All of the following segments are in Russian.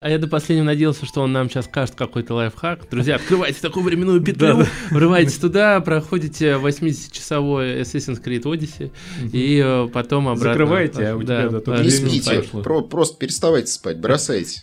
А я до последнего надеялся, что он нам сейчас скажет какой-то лайфхак. Друзья, открывайте такую временную петлю, врывайтесь туда, проходите 80-часовой Assassin's Creed Odyssey, и э, потом обратно... Закрывайте, а у тебя Не спите, просто переставайте спать, бросайте.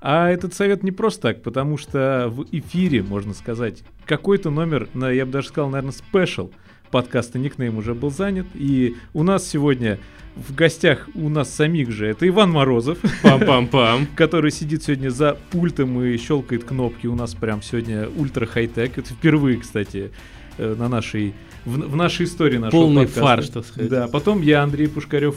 А этот совет не просто так, потому что в эфире, можно сказать, какой-то номер, я бы даже сказал, наверное, спешл подкаста Никнейм уже был занят. И у нас сегодня в гостях у нас самих же это Иван Морозов, Пам-пам-пам. который сидит сегодня за пультом и щелкает кнопки. У нас прям сегодня ультра хай-тек. Это впервые, кстати, э, на нашей в, в нашей истории нашего Полный подкаста. фарш, так сказать. Да, потом я, Андрей Пушкарев,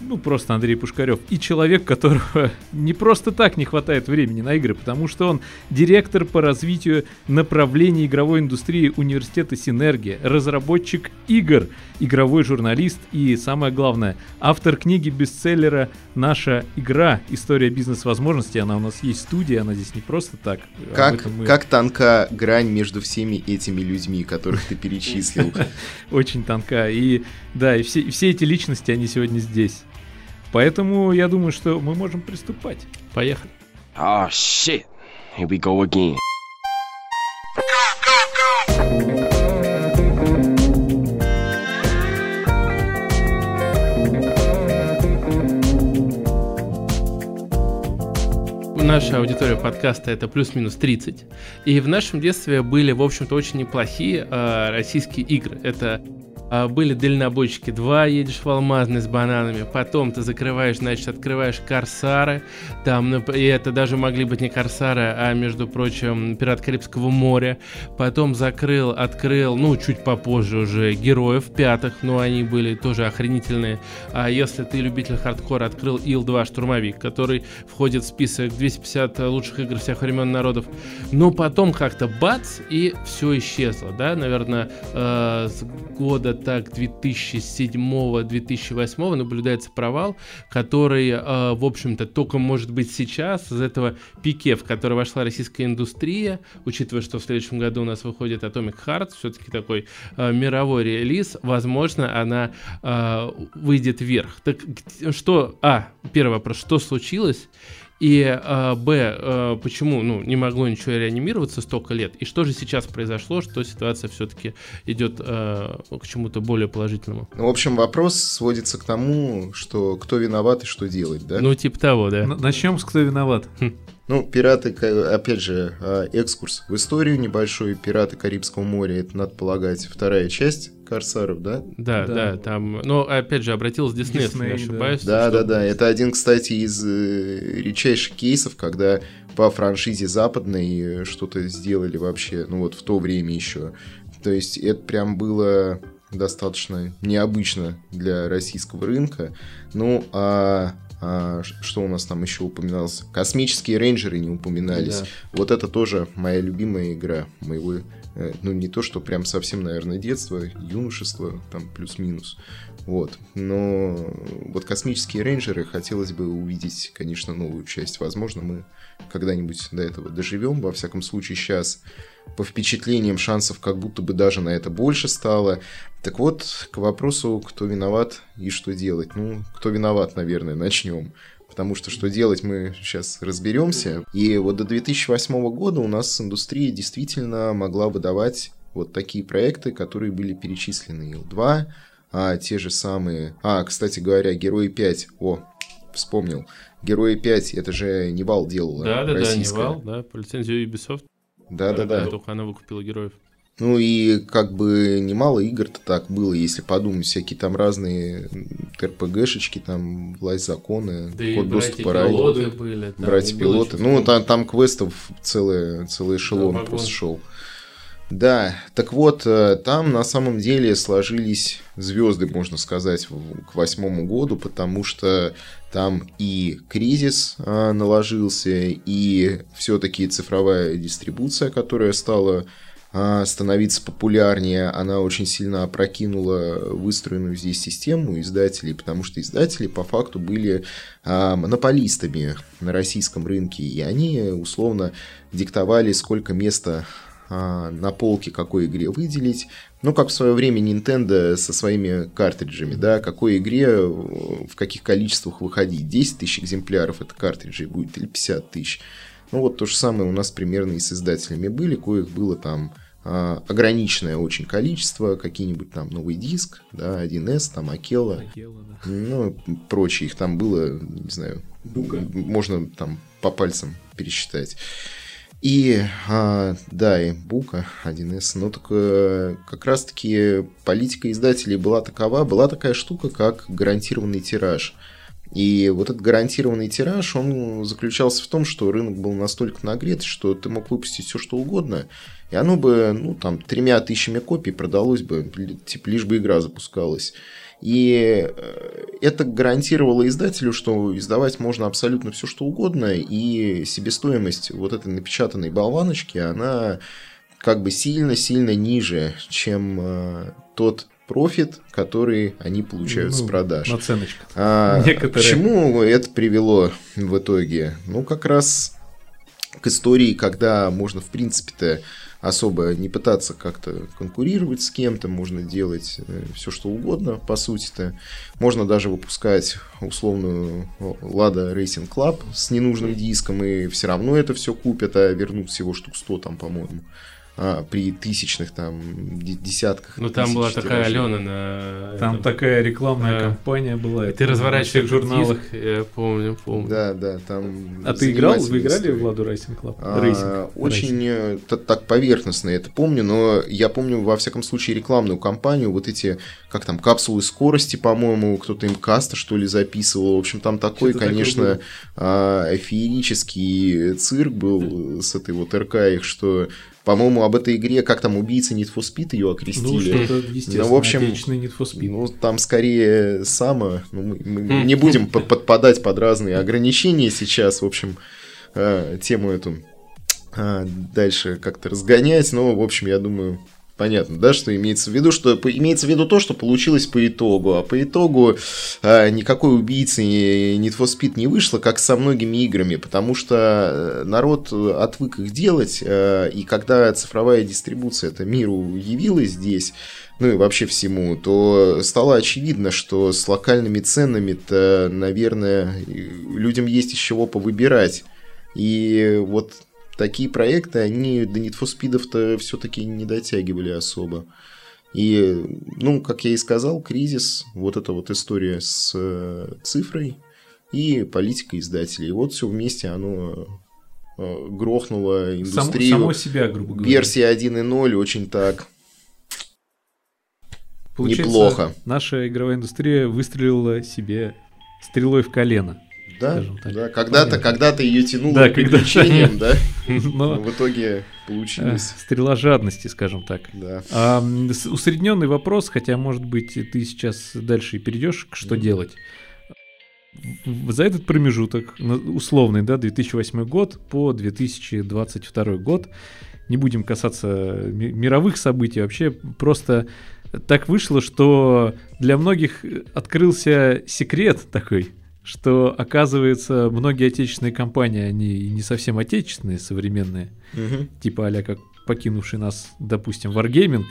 ну, просто Андрей Пушкарев, и человек, которого не просто так не хватает времени на игры, потому что он директор по развитию направлений игровой индустрии университета Синергия, разработчик игр, игровой журналист и, самое главное, автор книги бестселлера «Наша игра. История бизнес-возможностей». Она у нас есть в студии, она здесь не просто так. Как, мы как тонка грань между всеми этими людьми, которых ты перечислил. очень тонка. И да, и все, и все эти личности, они сегодня здесь. Поэтому я думаю, что мы можем приступать. Поехали. Oh shit. Here we go again. Наша аудитория подкаста это плюс-минус 30. И в нашем детстве были, в общем-то, очень неплохие э, российские игры. Это были дальнобойщики 2, едешь в алмазный с бананами, потом ты закрываешь, значит, открываешь корсары, там, нап- и это даже могли быть не корсары, а, между прочим, пират Карибского моря, потом закрыл, открыл, ну, чуть попозже уже, героев пятых, но они были тоже охренительные, а если ты любитель хардкора, открыл Ил-2 штурмовик, который входит в список 250 лучших игр всех времен народов, но потом как-то бац, и все исчезло, да, наверное, э, с года так 2007-2008 наблюдается провал, который, э, в общем-то, только может быть сейчас, из этого пике, в который вошла российская индустрия, учитывая, что в следующем году у нас выходит Atomic Heart, все-таки такой э, мировой релиз, возможно, она э, выйдет вверх. Так что, а, первый вопрос, что случилось? И э, Б, э, почему ну, не могло ничего реанимироваться столько лет? И что же сейчас произошло, что ситуация все-таки идет э, к чему-то более положительному? Ну, в общем, вопрос сводится к тому, что кто виноват и что делать, да? Ну, типа того, да. Н- Начнем с кто виноват. Ну, пираты, опять же, а, экскурс в историю небольшой. Пираты Карибского моря, это, надо полагать, вторая часть Корсаров, да? Да, Да. да, там. Но опять же, обратилась Дисней, если не ошибаюсь. Да, да, да. Это один, кстати, из э, редчайших кейсов, когда по франшизе западной э, что-то сделали вообще, ну вот в то время еще. То есть это прям было достаточно необычно для российского рынка. Ну, а, а что у нас там еще упоминалось? Космические рейнджеры не упоминались. Да. Вот это тоже моя любимая игра моего, ну не то, что прям совсем, наверное, детство, юношество, там плюс-минус. Вот. Но вот космические рейнджеры хотелось бы увидеть, конечно, новую часть. Возможно, мы когда-нибудь до этого доживем. Во всяком случае, сейчас по впечатлениям шансов как будто бы даже на это больше стало. Так вот, к вопросу, кто виноват и что делать. Ну, кто виноват, наверное, начнем. Потому что что делать мы сейчас разберемся. И вот до 2008 года у нас индустрия действительно могла выдавать вот такие проекты, которые были перечислены. Ил-2, а те же самые... А, кстати говоря, Герои 5. О, вспомнил. Герои 5, это же Nival делала. Да, да, да. Nival, да, по лицензии Ubisoft. Да, да, да. Только она выкупила героев. Ну и как бы немало игр-то так было, если подумать, всякие там разные RPGшечки, там власть закона, Да код доступа рай, были. там братья-пилоты. Ну, там, там квестов целый, целый эшелон Да, просто шел. Да, так вот, э, там на самом деле сложились звезды, можно сказать, к восьмому году, потому что там и кризис а, наложился, и все-таки цифровая дистрибуция, которая стала становиться популярнее, она очень сильно опрокинула выстроенную здесь систему издателей, потому что издатели по факту были а, монополистами на российском рынке, и они условно диктовали, сколько места а, на полке какой игре выделить. Ну, как в свое время Nintendo со своими картриджами, да, какой игре в каких количествах выходить. 10 тысяч экземпляров это картриджей будет или 50 тысяч. Ну, вот то же самое у нас примерно и с издателями были, коих было там а, ограниченное очень количество, какие-нибудь там новый диск, да, 1С, там Акела, да. ну, прочее, их там было, не знаю, Бука. можно там по пальцам пересчитать. И, а, да, и Бука 1С, но только как раз-таки политика издателей была такова, была такая штука, как гарантированный тираж. И вот этот гарантированный тираж, он заключался в том, что рынок был настолько нагрет, что ты мог выпустить все что угодно, и оно бы, ну, там, тремя тысячами копий продалось бы, типа, лишь бы игра запускалась. И э, это гарантировало издателю, что издавать можно абсолютно все, что угодно, и себестоимость вот этой напечатанной болваночки, она как бы сильно-сильно ниже, чем э, тот профит, который они получают ну, с продаж. Наценочка. А, Некоторые... К чему это привело в итоге? Ну, как раз к истории, когда можно, в принципе-то, особо не пытаться как-то конкурировать с кем-то, можно делать э, все что угодно, по сути-то. Можно даже выпускать условную Lada Racing Club с ненужным диском, и все равно это все купят, а вернут всего штук 100 там, по-моему а, при тысячных там десятках. Ну там была такая Алена на. Там этом... такая рекламная а, кампания была. И ты разворачиваешь в журналах. Диск, я помню, помню. Да, да, там. А ты играл? Вы играли в Ладу Racing Club? А. Очень Racing. Э, так поверхностно это помню, но я помню во всяком случае рекламную кампанию, вот эти как там капсулы скорости, по-моему, кто-то им каста что ли записывал. В общем, там такой, конечно, такое феерический цирк был с этой вот РК их, что по-моему, об этой игре, как там убийцы Need for Speed ее окрестили. Ну, что-то, естественно, ну, в общем, Need for Speed. Ну, там скорее само. Ну, мы, мы не будем подпадать под разные ограничения сейчас. В общем, э, тему эту э, дальше как-то разгонять. Но, в общем, я думаю, Понятно, да, что имеется в виду, что имеется в виду то, что получилось по итогу, а по итогу а, никакой убийцы Need for Speed не вышло, как со многими играми, потому что э, народ отвык их делать, а, и когда цифровая дистрибуция это миру явилась здесь, ну и вообще всему, то стало очевидно, что с локальными ценами-то, наверное, людям есть из чего повыбирать. И вот такие проекты, они до Need for Speed-то все-таки не дотягивали особо. И, ну, как я и сказал, кризис, вот эта вот история с э, цифрой и политика издателей. И вот все вместе оно э, грохнуло индустрию. Само, само себя, грубо говоря. Версия 1.0 очень так Получается, неплохо. Наша игровая индустрия выстрелила себе стрелой в колено. Да, да. Когда-то, когда-то ее тянуло да, приключением, да. Но в итоге получилось. Э, стрела жадности, скажем так. Да. А, усредненный вопрос, хотя, может быть, ты сейчас дальше и перейдешь, что делать. За этот промежуток, условный, да, 2008 год по 2022 год, не будем касаться мировых событий, вообще просто так вышло, что для многих открылся секрет такой – что, оказывается, многие отечественные компании, они не совсем отечественные, современные, угу. типа а как покинувший нас, допустим, Wargaming,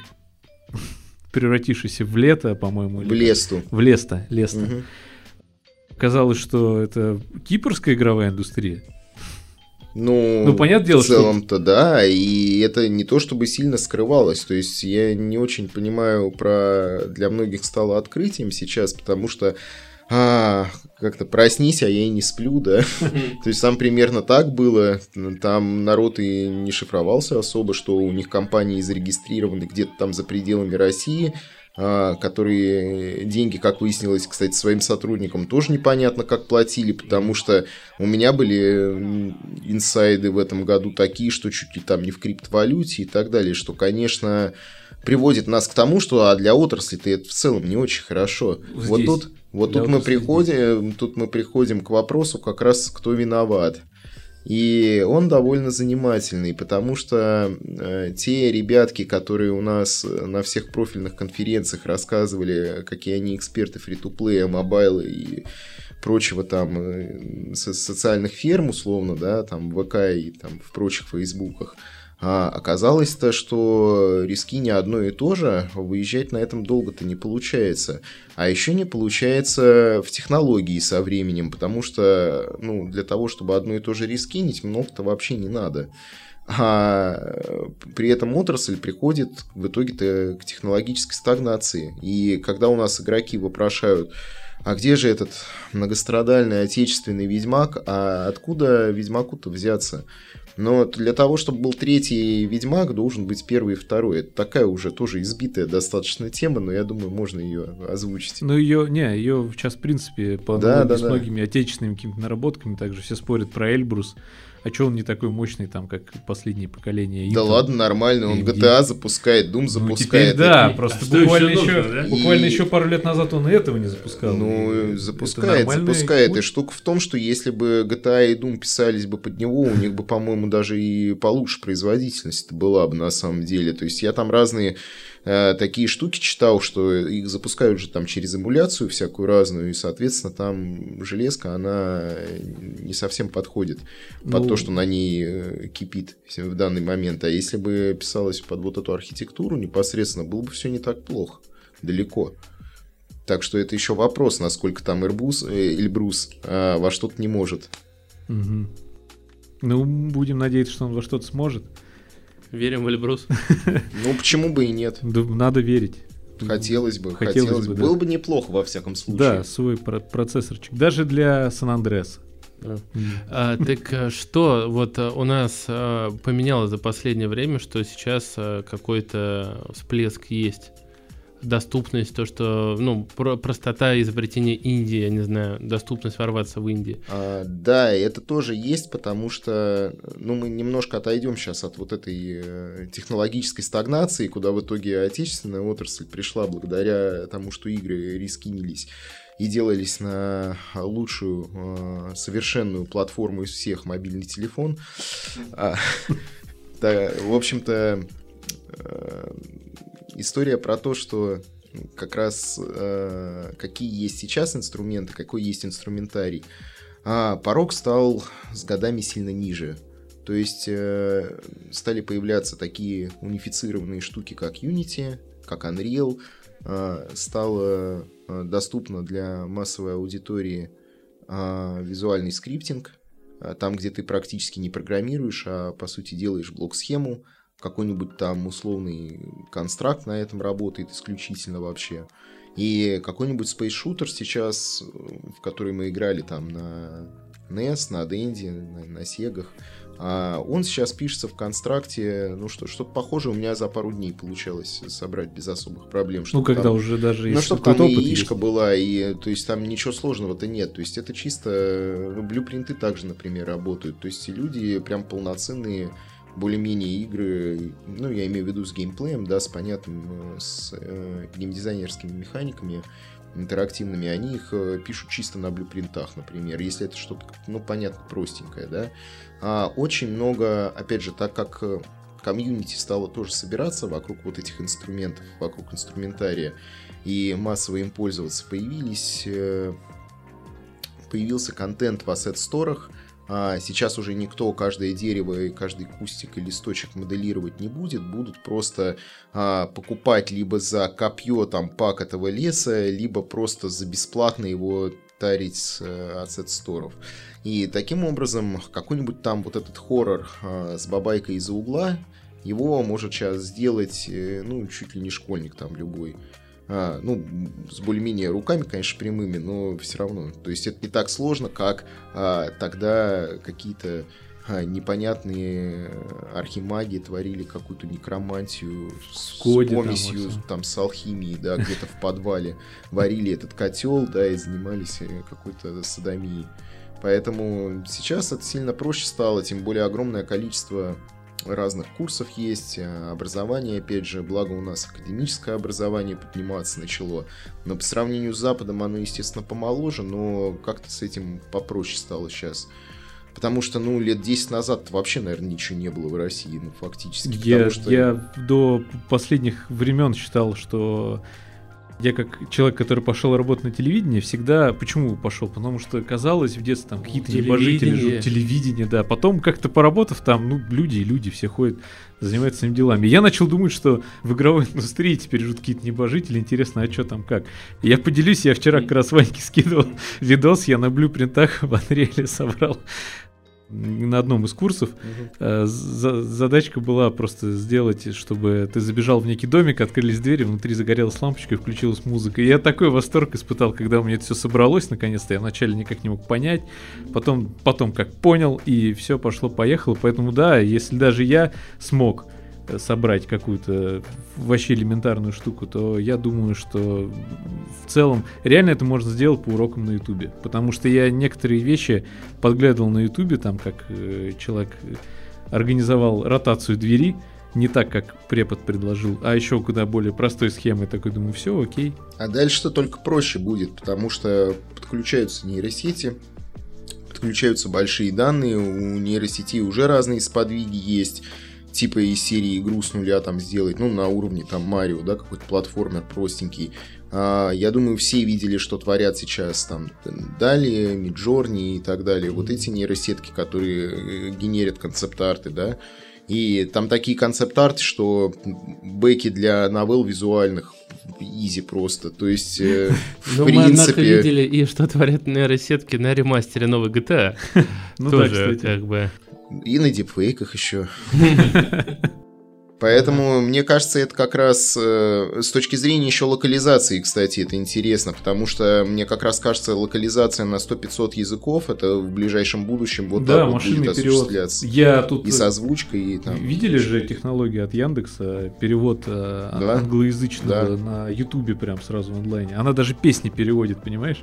превратившийся в лето, по-моему. В Лесту. В Лесто, Лесто. Угу. Казалось, что это кипрская игровая индустрия. Ну, ну, понятное дело, в целом-то, что... да, и это не то чтобы сильно скрывалось, то есть я не очень понимаю про... Для многих стало открытием сейчас, потому что а, как-то проснись, а я и не сплю, да. То есть там примерно так было. Там народ и не шифровался особо, что у них компании зарегистрированы где-то там за пределами России, а, которые деньги, как выяснилось, кстати, своим сотрудникам тоже непонятно, как платили, потому что у меня были инсайды в этом году такие, что чуть ли там не в криптовалюте и так далее, что, конечно, приводит нас к тому, что а для отрасли-то это в целом не очень хорошо. Здесь. Вот тут вот тут мы приходим, тут мы приходим к вопросу как раз кто виноват. И он довольно занимательный, потому что э, те ребятки, которые у нас на всех профильных конференциях рассказывали, какие они эксперты фри-то-плея, мобайла и прочего там э, со социальных ферм, условно, да, там ВК и там в прочих фейсбуках, А оказалось-то, что риски не одно и то же, выезжать на этом долго-то не получается. А еще не получается в технологии со временем, потому что ну, для того, чтобы одно и то же рискинить, много-то вообще не надо. А при этом отрасль приходит в итоге-то к технологической стагнации. И когда у нас игроки вопрошают, а где же этот многострадальный отечественный Ведьмак, а откуда Ведьмаку-то взяться? Но для того, чтобы был третий Ведьмак, должен быть первый и второй. Это такая уже тоже избитая достаточно тема, но я думаю, можно ее озвучить. Ну, ее, не, ее сейчас, в принципе, по да, да, с да. многими отечественными какими-то наработками, также все спорят про Эльбрус а что он не такой мощный, там, как последнее поколение? Да ладно, нормально, он GTA запускает, Doom запускает. Ну, теперь, да, просто а буквально, еще, нужно, да? буквально и... еще пару лет назад он и этого не запускал. Ну, и запускает, запускает. Путь. И штука в том, что если бы GTA и Doom писались бы под него, у них бы, по-моему, даже и получше производительность была бы на самом деле. То есть я там разные такие штуки читал, что их запускают же там через эмуляцию всякую разную, и, соответственно, там железка, она не совсем подходит ну... под то, что на ней э, кипит в данный момент. А если бы писалось под вот эту архитектуру непосредственно, было бы все не так плохо, далеко. Так что это еще вопрос, насколько там Airbus, э, Эльбрус а во что-то не может. Угу. Ну, будем надеяться, что он во что-то сможет. Верим в Эльбрус. Ну, почему бы и нет? Надо верить. Хотелось бы, хотелось, хотелось бы. Да. Было бы неплохо, во всяком случае. Да, свой процессорчик. Даже для Сан-Андреаса. Да. А, так а, что вот а, у нас а, поменялось за последнее время, что сейчас а, какой-то всплеск есть? Доступность, то, что, ну, про простота изобретения Индии, я не знаю, доступность ворваться в Индию. А, да, это тоже есть, потому что, ну, мы немножко отойдем сейчас от вот этой э, технологической стагнации, куда в итоге отечественная отрасль пришла благодаря тому, что игры рискинились и делались на лучшую э, совершенную платформу из всех мобильный телефон. А, в общем-то, э, история про то, что как раз э, какие есть сейчас инструменты, какой есть инструментарий. А порог стал с годами сильно ниже. То есть э, стали появляться такие унифицированные штуки, как Unity, как Unreal. Э, стало э, доступно для массовой аудитории э, визуальный скриптинг, э, там, где ты практически не программируешь, а по сути делаешь блок-схему, какой-нибудь там условный констракт на этом работает исключительно вообще. И какой-нибудь Space Shooter сейчас, в который мы играли там на NES, на Dendy, на, на Сегах, а он сейчас пишется в констракте, ну что, что-то похожее у меня за пару дней получалось собрать без особых проблем. Ну, когда там, уже даже Ну, чтобы там и яишка была, и то есть там ничего сложного-то нет. То есть это чисто, ну, блюпринты также, например, работают. То есть люди прям полноценные более-менее игры, ну, я имею в виду с геймплеем, да, с понятным, э, с э, геймдизайнерскими механиками интерактивными, они их э, пишут чисто на блюпринтах, например, если это что-то, ну, понятно, простенькое, да. А очень много, опять же, так как э, комьюнити стало тоже собираться вокруг вот этих инструментов, вокруг инструментария, и массово им пользоваться, появились появился контент в ассет-сторах, а сейчас уже никто каждое дерево и каждый кустик и листочек моделировать не будет, будут просто а, покупать либо за копье там пак этого леса, либо просто за бесплатно его тарить с э, ассет-сторов. И таким образом какой-нибудь там вот этот хоррор а, с бабайкой из-за угла, его может сейчас сделать, э, ну, чуть ли не школьник там любой а, ну, с более-менее руками, конечно, прямыми, но все равно. То есть это не так сложно, как а, тогда какие-то а, непонятные архимаги творили какую-то некромантию с Коде, помесью, там, там, с алхимией, да, где-то в подвале. Варили этот котел, да, и занимались э, какой-то садомией. Поэтому сейчас это сильно проще стало, тем более огромное количество разных курсов есть, э, образование, опять же, благо у нас академическое образование подниматься начало, но по сравнению с Западом оно, естественно, помоложе, но как-то с этим попроще стало сейчас. Потому что, ну, лет 10 назад вообще, наверное, ничего не было в России, ну, фактически. Я, что... я до последних времен считал, что Я как человек, который пошел работать на телевидении, всегда... Почему пошел? Потому что казалось в детстве там какие-то небожители живут, телевидение, да. Потом как-то поработав там, ну, люди и люди все ходят, занимаются своими делами. И я начал думать, что в игровой индустрии теперь живут какие-то небожители. Интересно, а что там как? И я поделюсь, я вчера как раз Ваньке скидывал видос, я на блюпринтах в Unreal собрал на одном из курсов за- задачка была просто сделать, чтобы ты забежал в некий домик, открылись двери, внутри загорелась лампочка и включилась музыка. И я такой восторг испытал, когда у меня это все собралось наконец-то. Я вначале никак не мог понять, потом, потом как понял, и все пошло-поехало. Поэтому да, если даже я смог собрать какую-то вообще элементарную штуку, то я думаю, что в целом реально это можно сделать по урокам на Ютубе. Потому что я некоторые вещи подглядывал на Ютубе, там как э, человек организовал ротацию двери, не так, как препод предложил, а еще куда более простой схемой. Такой думаю, все, окей. А дальше-то только проще будет, потому что подключаются нейросети, подключаются большие данные, у нейросети уже разные сподвиги есть, типа из серии игру с нуля там сделать, ну, на уровне там Марио, да, какой-то платформер простенький. А, я думаю, все видели, что творят сейчас там далее, Миджорни и так далее. Вот эти нейросетки, которые э, генерят концепт-арты, да, и там такие концепт-арты, что бэки для новелл визуальных изи просто. То есть, э, в Ну, мы, однако, принципе... видели и что творят нейросетки на ремастере новой GTA. Ну да, Тоже, кстати. как бы... И на дипфейках еще. Поэтому, мне кажется, это как раз э, с точки зрения еще локализации, кстати, это интересно, потому что мне как раз кажется, локализация на 100-500 языков, это в ближайшем будущем вот да, так вот будет перевод. осуществляться. Я тут... И с озвучкой, и там... Видели же технологию от Яндекса, перевод э, ан- Да. англоязычного Да. на Ютубе прям сразу в онлайне. Она даже песни переводит, понимаешь?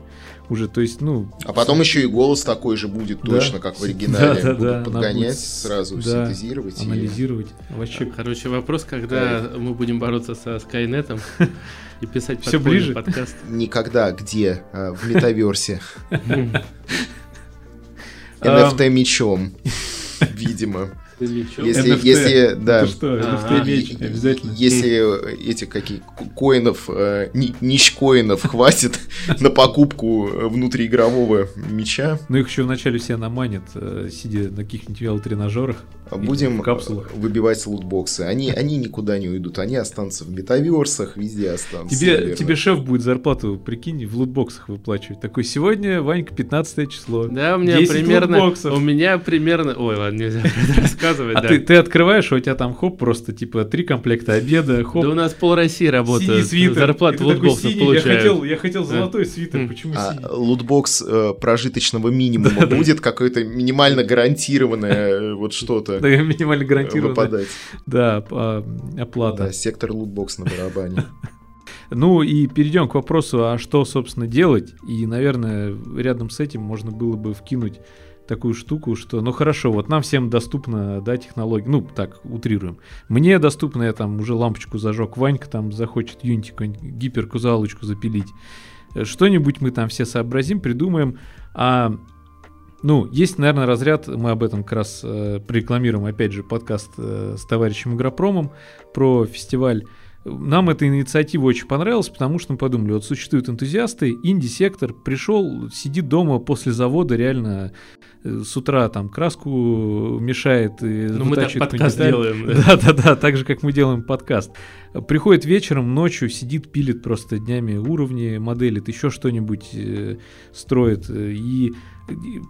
Уже, то есть, ну... А потом еще и голос такой же будет Да. точно, как в оригинале. Да, да, Будут да, подгонять будет сразу, да, синтезировать. и- Анализировать. Вообще Короче, вопрос, когда мы будем бороться со Скайнетом и писать подпольный ближе. подкаст. Никогда, где? А, В метаверсе. NFT мечом. Видимо. Если... Если, NFT. если, да, что. NFT меч, обязательно. Если эти какие ко- коинов, э, ни- нищ-коинов хватит на покупку э, внутриигрового меча, Ну их еще вначале все наманят, э, сидя на каких-нибудь велотренажерах. Будем выбивать лутбоксы. Они, они никуда не уйдут, они останутся в метаверсах, везде останутся. Тебе, наверное. тебе шеф будет зарплату, прикинь, в лутбоксах выплачивать. Такой, сегодня, Ванька, 15 число. Да, у меня 10 примерно... лутбоксов. У меня примерно... Ой, ладно, нельзя рассказывать, А да. ты, ты открываешь, а у тебя там хоп, просто типа три комплекта обеда, хоп, Да у нас пол России синий работает. свитер. Зарплату лутбоксов «Синий, я получают. хотел, я хотел золотой свитер, М. почему А синий? лутбокс э, прожиточного минимума будет какое-то минимально гарантированное э, вот что-то Да, минимально гарантированно. выпадать. Да, а, оплата. Да, сектор лутбокс на барабане. Ну и перейдем к вопросу, а что, собственно, делать? И, наверное, рядом с этим можно было бы вкинуть такую штуку, что, ну хорошо, вот нам всем доступна, да, технология, ну, так, утрируем. Мне доступно, я там уже лампочку зажег, Ванька там захочет Unity какую-нибудь гиперку залочку запилить. Э, Что-нибудь мы там все сообразим, придумаем, а ну, есть, наверное, разряд, мы об этом как раз э, прорекламируем, опять же, подкаст э, с товарищем Игропромом про фестиваль. Нам эта инициатива очень понравилась, потому что мы подумали, вот существуют энтузиасты, инди-сектор пришел, сидит дома после завода, реально э, с утра там краску мешает и Ну, мы так подкаст делаем. да, да. да, да, так же, как мы делаем подкаст. Приходит вечером, ночью, сидит, пилит просто днями уровни, моделит, еще что-нибудь э, строит. э, и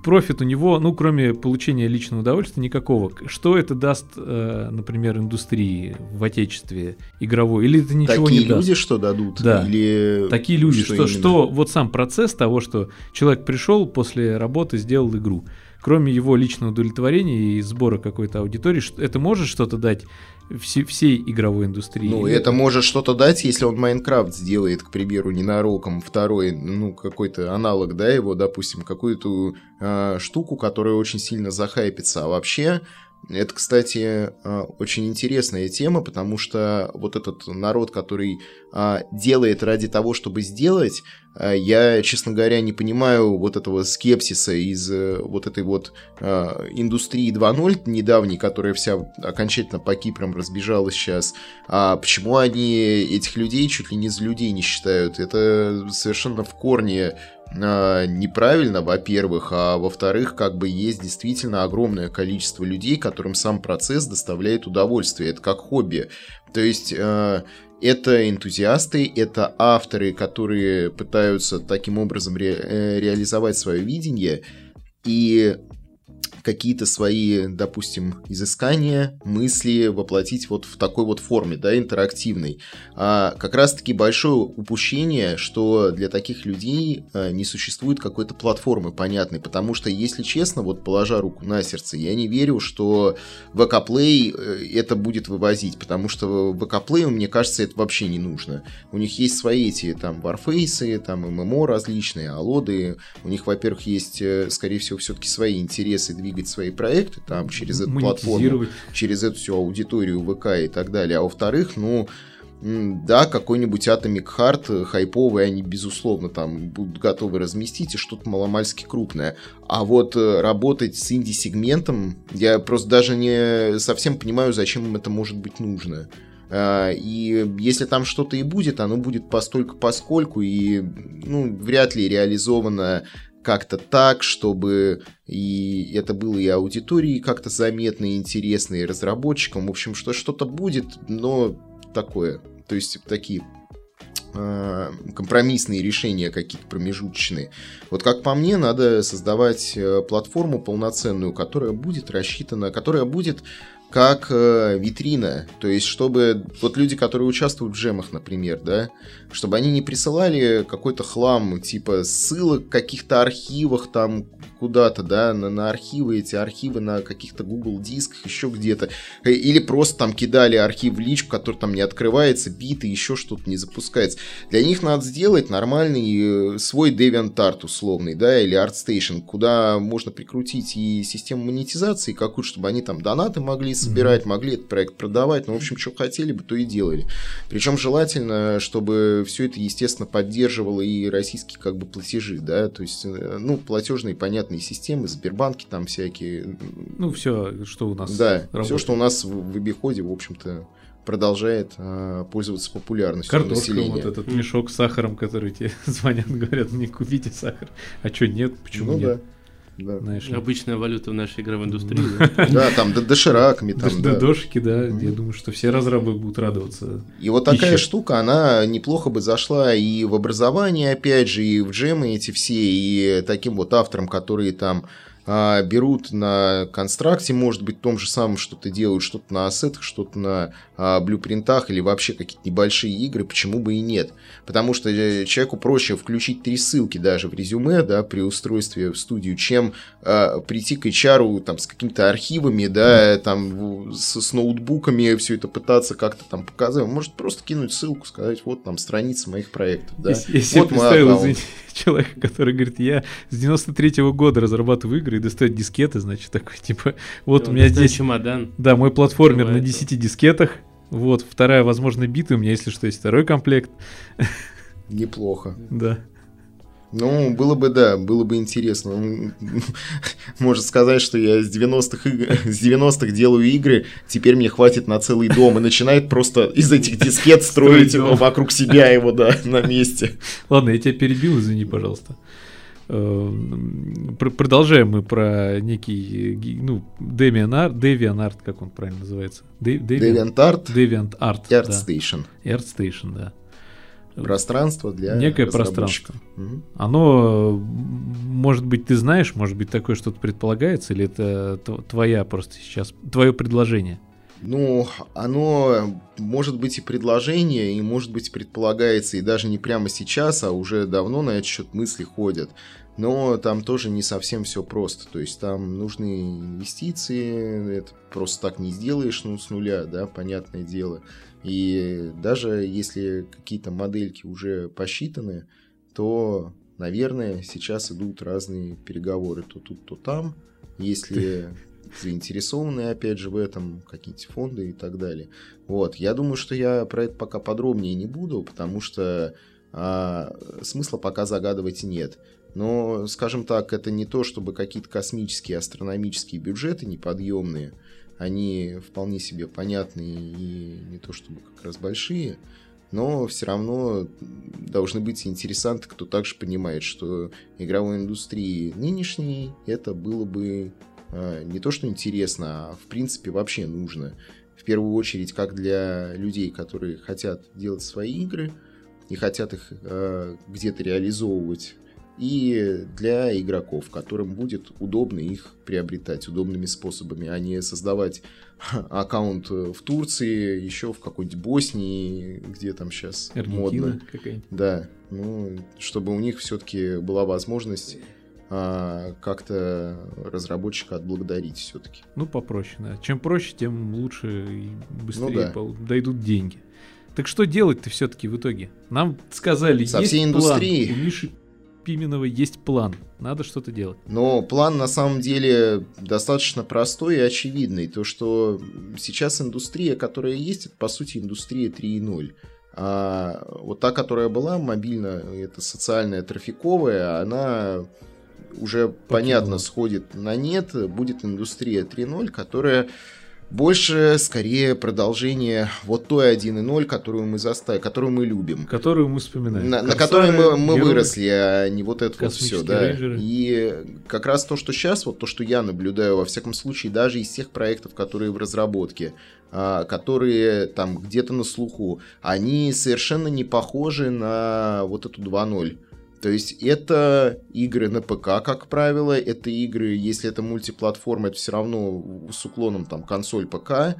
профит у него, ну, кроме получения личного удовольствия, никакого. Что это даст, э, например, индустрии в отечестве игровой? Или это ничего Такие не даст? люди что дадут? Да. Или Такие люди, что, именно? что вот сам процесс того, что человек пришел после работы, сделал игру, кроме его личного удовлетворения и сбора какой-то аудитории, это может что-то дать все- всей игровой индустрии? Ну, это может что-то дать, если он Майнкрафт сделает, к примеру, ненароком второй, ну, какой-то аналог, да, его, допустим, какую-то а, штуку, которая очень сильно захайпится. А вообще, Это, кстати, а, очень интересная тема, потому что вот этот народ, который а, делает ради того, чтобы сделать, а, я, честно говоря, не понимаю вот этого скепсиса из э, вот этой вот индустрии 2.0 недавней, которая вся окончательно по Кипром разбежалась сейчас. А почему они этих людей чуть ли не за людей не считают? Это совершенно в корне неправильно, во-первых, а во-вторых, как бы есть действительно огромное количество людей, которым сам процесс доставляет удовольствие. Это как хобби. То есть а, это энтузиасты, это авторы, которые пытаются таким образом ре- э, реализовать свое видение. И какие-то свои, допустим, изыскания, мысли воплотить вот в такой вот форме, да, интерактивной. А как раз-таки большое упущение, что для таких людей а, не существует какой-то платформы понятной, потому что, если честно, вот положа руку на сердце, я не верю, что VK Play э, это будет вывозить, потому что VK Play, мне кажется, это вообще не нужно. У них есть свои эти там Warface, там ММО различные, алоды, у них, во-первых, есть, э, скорее всего, все-таки свои интересы, двигаться двигать свои проекты там через эту платформу, через эту всю аудиторию ВК и так далее. А во-вторых, ну, да, какой-нибудь Atomic Heart хайповый они, безусловно, там будут готовы разместить и что-то маломальски крупное. А вот э, работать с инди-сегментом, я просто даже не совсем понимаю, зачем им это может быть нужно. А, и если там что-то и будет, оно будет постольку поскольку и ну, вряд ли реализовано как-то так, чтобы и это было и аудитории как-то заметно и интересно, и разработчикам. В общем, что что-то будет, но такое. То есть такие а, компромиссные решения какие-то промежуточные. Вот как по мне, надо создавать э, платформу полноценную, которая будет рассчитана, которая будет как э, витрина. То есть, чтобы вот люди, которые участвуют в джемах, например, да, чтобы они не присылали какой-то хлам, типа ссылок каких-то архивах там куда-то, да, на, на архивы, эти архивы на каких-то Google дисках, еще где-то. Э, или просто там кидали архив в личку, который там не открывается, биты, еще что-то не запускается. Для них надо сделать нормальный э, свой DeviantArt условный, да, или ArtStation, куда можно прикрутить и систему монетизации какую-то, чтобы они там донаты могли собирать, могли этот проект продавать, ну, в общем, что хотели бы, то и делали. Причем желательно, чтобы все это, естественно, поддерживало и российские как бы платежи, да, то есть, э, ну, платежные, понятные системы, Сбербанки там всякие. Ну, все, что у нас Да, работает. все, что у нас в, в обиходе, в общем-то, продолжает а, пользоваться популярностью Картошка, населения. вот этот мешок с сахаром, который тебе звонят, говорят, не купите сахар. А что, нет? Почему ну, нет? Да. Да. Знаешь, Обычная валюта в нашей игровой индустрии. Да, там дошираками. там. Дошики, да. Я думаю, что все разрабы будут радоваться. И вот такая штука, она неплохо бы зашла и в образование, опять же, и в джемы эти все, и таким вот авторам, которые там а, берут на констракте, может быть, том же самом что-то делают, что-то на ассетах, что-то на а, блюпринтах или вообще какие-то небольшие игры, почему бы и нет. Потому что э, человеку проще включить три ссылки даже в резюме, да, при устройстве в студию, чем а, прийти к HR там с какими-то архивами, да, там с, с ноутбуками все это пытаться как-то там показать. Он может просто кинуть ссылку, сказать, вот там страница моих проектов, да. Я, я вот представил, извините, человека, который говорит, я с 93-го года разрабатываю игры и достает дискеты, значит, такой, типа, вот у меня здесь... чемодан. Да, мой платформер на 10 дискетах, вот, вторая, возможно, бита, у меня, если что, есть второй комплект. Неплохо. Да. Ну, было бы, да, было бы интересно. Можно сказать, что я с 90-х, с 90 делаю игры, теперь мне хватит на целый дом. И начинает просто из этих дискет строить его вокруг себя его, да, на месте. Ладно, я тебя перебил, извини, пожалуйста. Э, продолжаем мы про некий, ну, DeviantArt, DeviantArt, как он правильно называется? DeviantArt. DeviantArt. ArtStation. Да. ArtStation, да. Пространство для Некое пространство. Угу. Оно, может быть, ты знаешь, может быть, такое что-то предполагается, или это твоя просто сейчас, твое предложение? Ну, оно может быть и предложение, и может быть предполагается, и даже не прямо сейчас, а уже давно на этот счет мысли ходят. Но там тоже не совсем все просто. То есть там нужны инвестиции, это просто так не сделаешь ну, с нуля, да, понятное дело. И даже если какие-то модельки уже посчитаны, то, наверное, сейчас идут разные переговоры то тут, то там. Если заинтересованы, опять же, в этом, какие-то фонды и так далее. Вот, я думаю, что я про это пока подробнее не буду, потому что а, смысла пока загадывать нет. Но, скажем так, это не то, чтобы какие-то космические, астрономические бюджеты неподъемные, они вполне себе понятные и не то чтобы как раз большие, но все равно должны быть интересанты, кто также понимает, что игровой индустрии нынешней это было бы э, не то что интересно, а в принципе вообще нужно. В первую очередь, как для людей, которые хотят делать свои игры и хотят их э, где-то реализовывать и для игроков, которым будет удобно их приобретать удобными способами, а не создавать аккаунт в Турции, еще в какой-нибудь Боснии, где там сейчас Аргентина модно. какая-нибудь. Да, ну, чтобы у них все-таки была возможность а, как-то разработчика отблагодарить все-таки. Ну, попроще, да. Чем проще, тем лучше и быстрее Ну да. дойдут деньги. Так что делать-то все-таки в итоге? Нам сказали, Со есть всей план. У Миши Пименова есть план. Надо что-то делать. Но план на самом деле достаточно простой и очевидный. То, что сейчас индустрия, которая есть, это по сути индустрия 3.0. А вот та, которая была мобильно, это социальная трафиковая, она уже понятно сходит на нет. Будет индустрия 3.0, которая больше, скорее, продолжение вот той 1.0, которую мы заставили, которую мы любим. Которую мы вспоминаем. На, на которой мы, мы герои. выросли, а не вот это вот все, да. И как раз то, что сейчас, вот то, что я наблюдаю, во всяком случае, даже из тех проектов, которые в разработке, а, которые там где-то на слуху, они совершенно не похожи на вот эту 2.0. То есть это игры на ПК, как правило, это игры, если это мультиплатформа, это все равно с уклоном там консоль ПК,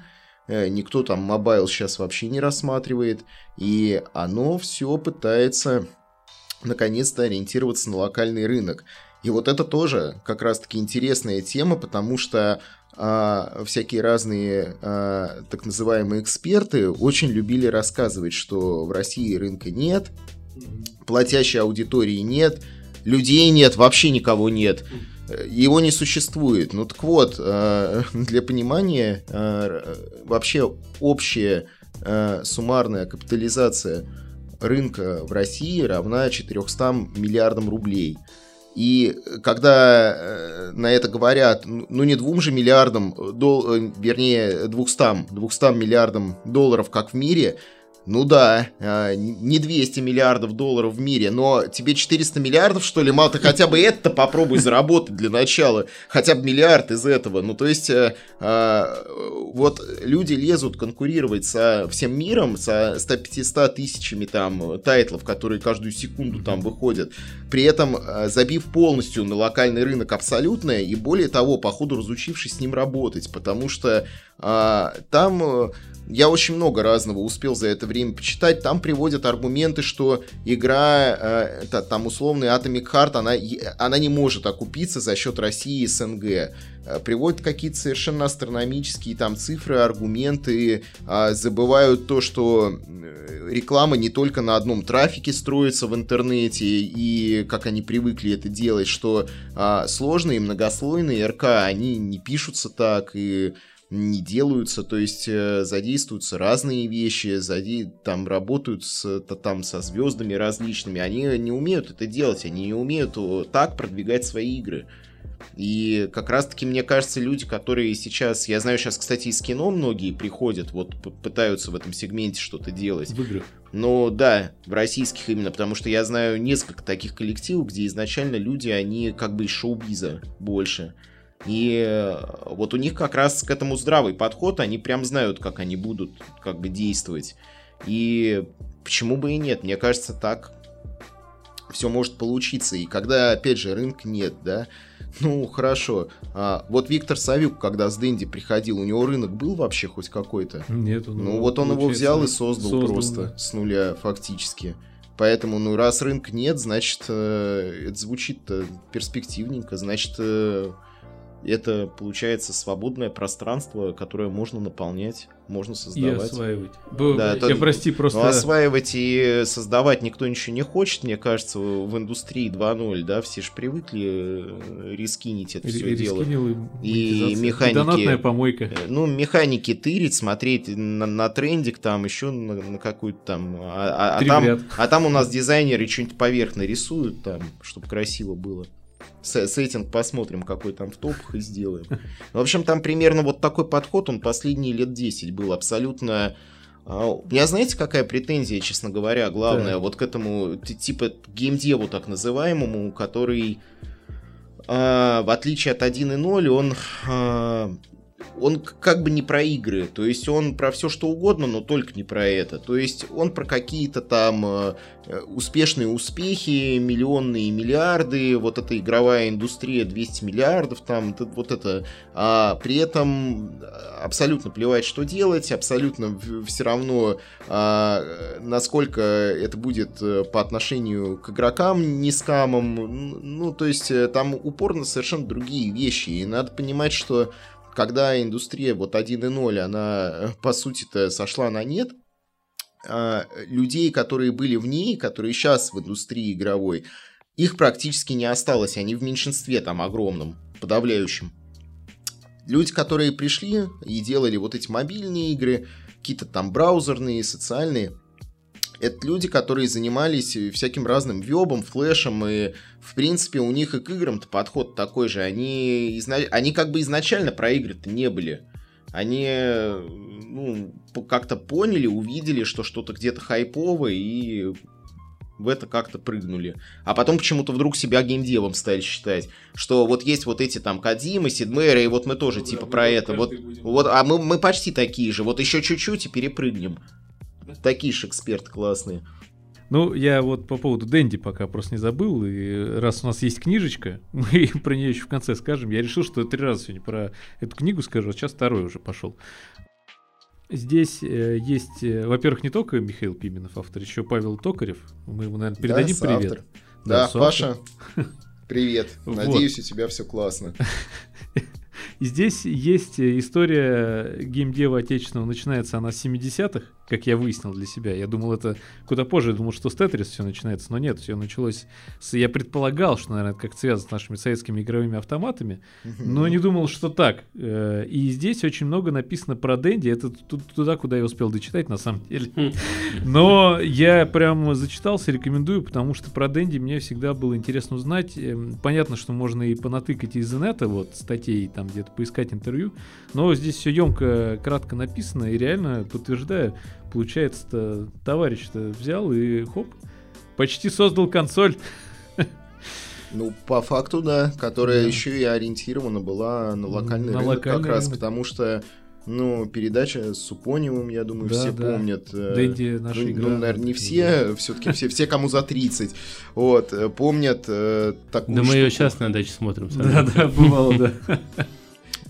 Э, никто там mobile сейчас вообще не рассматривает, и оно все пытается наконец-то ориентироваться на локальный рынок. И вот это тоже как раз-таки интересная тема, потому что а, всякие разные а, так называемые эксперты очень любили рассказывать, что в России рынка нет, платящей аудитории нет, людей нет, вообще никого нет, э, его не существует. Ну так вот, э, для понимания, э, вообще общая суммарная капитализация рынка в России равна 400 миллиардам рублей. И когда на это говорят, ну ну, не двум же миллиардам, дол- вернее 200, 200 миллиардам долларов, как в мире, ну да, э, не 200 миллиардов долларов в мире, но тебе 400 миллиардов, что ли, мало, ты хотя бы это попробуй заработать для начала, хотя бы миллиард из этого. Ну, то есть, э, э, вот люди лезут конкурировать со всем миром, со 100-500 тысячами там тайтлов, которые каждую секунду там выходят, при этом э, забив полностью на локальный рынок абсолютно, и более того, по ходу разучившись с ним работать, потому что а, там э, я очень много разного успел за это время почитать. Там приводят аргументы, что игра, э, там условный Atomic Heart, она, она не может окупиться за счет России и СНГ. Э, Приводят какие-то совершенно астрономические там цифры, аргументы, а, забывают то, что э, реклама не только на одном трафике строится в интернете, и как они привыкли это делать, что а, сложные многослойные РК, они не пишутся так, и не делаются, то есть э, задействуются разные вещи, заде... там работают с, та- там со звездами различными, они не умеют это делать, они не умеют так продвигать свои игры. И как раз-таки, мне кажется, люди, которые сейчас, я знаю, сейчас, кстати, из кино многие приходят, вот пытаются в этом сегменте что-то делать. В играх. Ну да, в российских именно, потому что я знаю несколько таких коллективов, где изначально люди, они как бы из шоу-биза больше. И э, вот у них как раз к этому здравый подход, они прям знают, как они будут как бы действовать. И почему бы и нет, мне кажется, так все может получиться. И когда, опять же, рынка нет, да, ну, хорошо. А, вот Виктор Савюк, когда с Дэнди приходил, у него рынок был вообще хоть какой-то? Нет, он, Ну, вот он его взял и создал, создал, просто да. с нуля фактически. Поэтому, ну, раз рынка нет, значит, э, это звучит перспективненько, значит, э, это получается свободное пространство, которое можно наполнять, можно И создавать. осваивать. Б- Да, я, это- прости, просто... Но осваивать и создавать никто ничего не хочет, мне кажется, в индустрии 2.0, да, все же привыкли э, рискинить это все дело. и монетизация. механики- Донатная помойка. Э, Ну, механики тырить, смотреть на, на трендик там, еще на, на какую-то там... А, а- а там а там у нас дизайнеры что-нибудь поверх нарисуют там, чтобы красиво было. Сеттинг посмотрим, какой там в топах и сделаем. В общем, там примерно вот такой подход, он последние лет 10 был абсолютно... а, У меня знаете, какая претензия, честно говоря, главная, Так. вот к этому типа геймдеву так называемому, который, а, в отличие от 1.0, он а, он как бы не про игры, то есть он про все что угодно, но только не про это. То есть он про какие-то там э, э, успешные успехи, миллионные миллиарды, вот эта игровая индустрия 200 миллиардов, там вот это. А при этом абсолютно плевать, что делать, абсолютно все равно, а, э, насколько это будет э, по отношению к игрокам, не скамам. Н- Ну, то есть э, там упор на совершенно другие вещи. И надо понимать, что когда индустрия вот 1.0, она э, по сути-то сошла на нет, а, людей, которые были в ней, которые сейчас в индустрии игровой, их практически не осталось, они в меньшинстве там огромном, подавляющем. Люди, которые пришли и делали вот эти мобильные игры, какие-то там браузерные, социальные, это люди, которые занимались всяким разным вебом, флешем, и, в принципе, у них и к играм-то подход такой же. Они, изна- они как бы изначально про игры-то не были. Они ну, как-то поняли, увидели, что что-то где-то хайповое, и в это как-то прыгнули. А потом почему-то вдруг себя геймдевом стали считать. Что вот есть вот эти там Кадимы, Сидмейры, и вот мы тоже типа про это. Вот, вот, а мы, мы почти такие же. Вот еще чуть-чуть и перепрыгнем. Такие же эксперты классные. Ну, я вот по поводу Дэнди пока просто не забыл, и раз у нас есть книжечка, мы про нее еще в конце скажем. Я решил, что три раза сегодня про эту книгу скажу, а сейчас второй уже пошел. Здесь э, есть, э, во-первых, не только Михаил Пименов автор, еще Павел Токарев. Мы ему, наверное, передадим Да, привет. Да, соавтор. Паша, привет. Надеюсь, у тебя все классно. И здесь есть э, история геймдева отечественного, начинается она с 70-х, как я выяснил для себя. Я думал, это куда позже, я думал, что с Тетрис все начинается, но нет, все началось с... Я предполагал, что, наверное, это как связано с нашими советскими игровыми автоматами, но не думал, что так. Э, И здесь очень много написано про Дэнди, это ту- туда, куда я успел дочитать, на самом деле. Но я прям зачитался, рекомендую, потому что про Дэнди мне всегда было интересно узнать. Эм, Понятно, что можно и понатыкать из инета, вот, статей, там где-то поискать интервью, но здесь все емко, кратко написано, и реально подтверждаю, получается, товарищ-то взял и хоп, почти создал консоль. Ну, по факту, да, которая Да. еще и ориентирована была на локальный На рынок локальный как раз, рынок. потому что, ну, передача с Супоневым, я думаю, Да, все да. помнят. э, Дэнди наша ну, игра. ну, наверное, не все, все-таки все, все, кому за 30, вот, э, помнят э, такую Да мы ее штуку. сейчас на даче смотрим. Да-да, бывало, да.